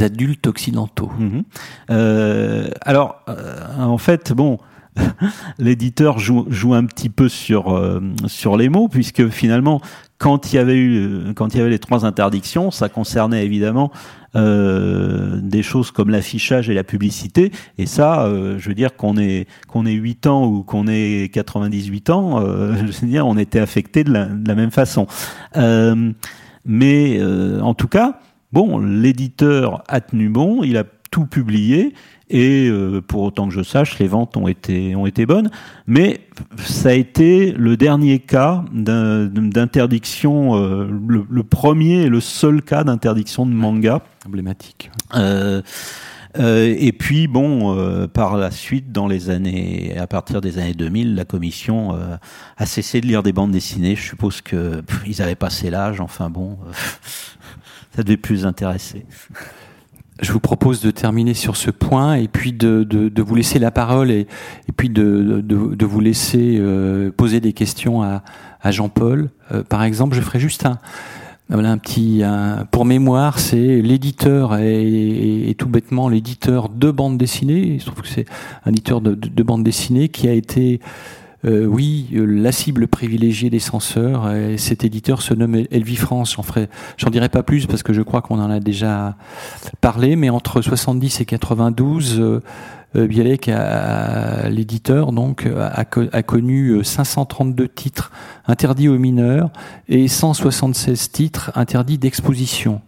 adultes occidentaux. Mhm. Euh, alors, euh, en fait, bon. L'éditeur joue, joue, un petit peu sur euh, sur les mots puisque finalement quand il y avait eu quand il y avait les trois interdictions, ça concernait évidemment euh, des choses comme l'affichage et la publicité. Et ça, euh, je veux dire qu'on est qu'on ait 8 ans ou qu'on ait 98 ans, euh, je veux dire, on était affecté de la, de la même façon. Euh, mais en tout cas, bon, l'éditeur a tenu bon, il a tout publié et euh, pour autant que je sache, les ventes ont été, ont été bonnes. Mais ça a été le dernier cas d'interdiction, euh, le, premier et le seul cas d'interdiction de manga. Emblématique. Euh, euh et puis bon, par la suite, dans les années, à partir des années 2000, la commission a cessé de lire des bandes dessinées. Je suppose que ils avaient passé l'âge. Enfin bon, ça devait plus intéresser je vous propose de terminer sur ce point et puis de, de, de vous laisser la parole et, et puis de, de, vous laisser euh, poser des questions à, à Jean-Paul. Euh, par exemple, je ferai juste un, un petit, pour mémoire, c'est l'éditeur et, et, tout bêtement l'éditeur de bande dessinée. Je trouve que c'est un éditeur de bande dessinée qui a été euh, oui, euh, la cible privilégiée des censeurs, et cet éditeur se nomme Elvi France. J'en dirai pas plus parce que je crois qu'on en a déjà parlé, mais entre 70 et 92, euh, Bielek, l'éditeur, a, a, connu 532 titres interdits aux mineurs et 176 titres interdits d'exposition.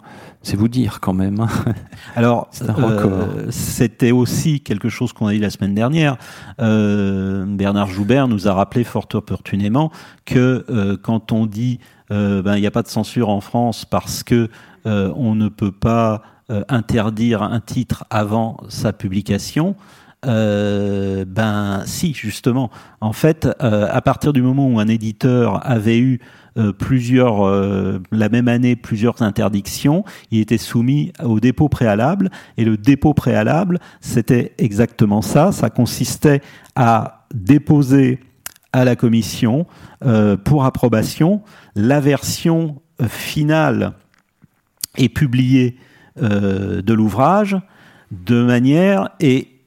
C'est vous dire quand même. Hein. Alors, euh, c'était aussi quelque chose qu'on a dit la semaine dernière. Euh, Bernard Joubert nous a rappelé fort opportunément que euh, quand on dit ben il n'y a pas de censure en France parce que on ne peut pas interdire un titre avant sa publication, ben si justement. En fait, à partir du moment où un éditeur avait eu plusieurs, euh, la même année, plusieurs interdictions. Il était soumis au dépôt préalable. Et le dépôt préalable, c'était exactement ça. Ça consistait à déposer à la commission euh, pour approbation la version finale et publiée de l'ouvrage de manière et euh,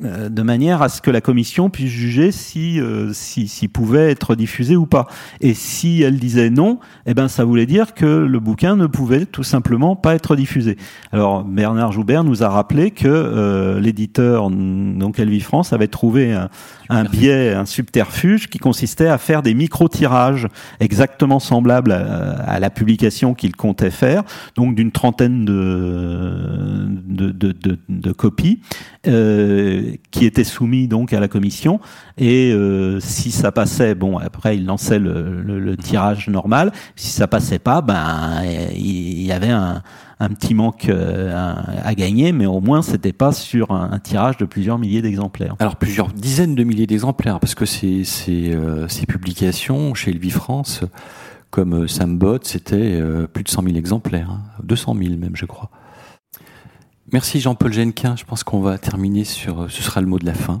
de manière à ce que la commission puisse juger si, euh, si pouvait être diffusé ou pas. Et si elle disait non, eh ben ça voulait dire que le bouquin ne pouvait tout simplement pas être diffusé. Alors Bernard Joubert nous a rappelé que euh, l'éditeur donc Elvi France avait trouvé un, un biais, un subterfuge qui consistait à faire des micro-tirages exactement semblables à, la publication qu'il comptait faire, donc d'une trentaine de, de, de, de, de copies. Euh, qui était soumis donc à la commission. Et euh, si ça passait, bon, après il lançait le, le, tirage normal. Si ça passait pas, ben il y avait un, un petit manque euh, à, gagner, mais au moins c'était pas sur un, tirage de plusieurs milliers d'exemplaires. Alors plusieurs dizaines de milliers d'exemplaires, parce que ces, euh, publications chez Elvi France, comme Sambot, c'était plus de 100 000 exemplaires, 200 hein. 000 même, je crois. Merci Jean-Paul Genquin. Je pense qu'on va terminer sur ce sera le mot de la fin.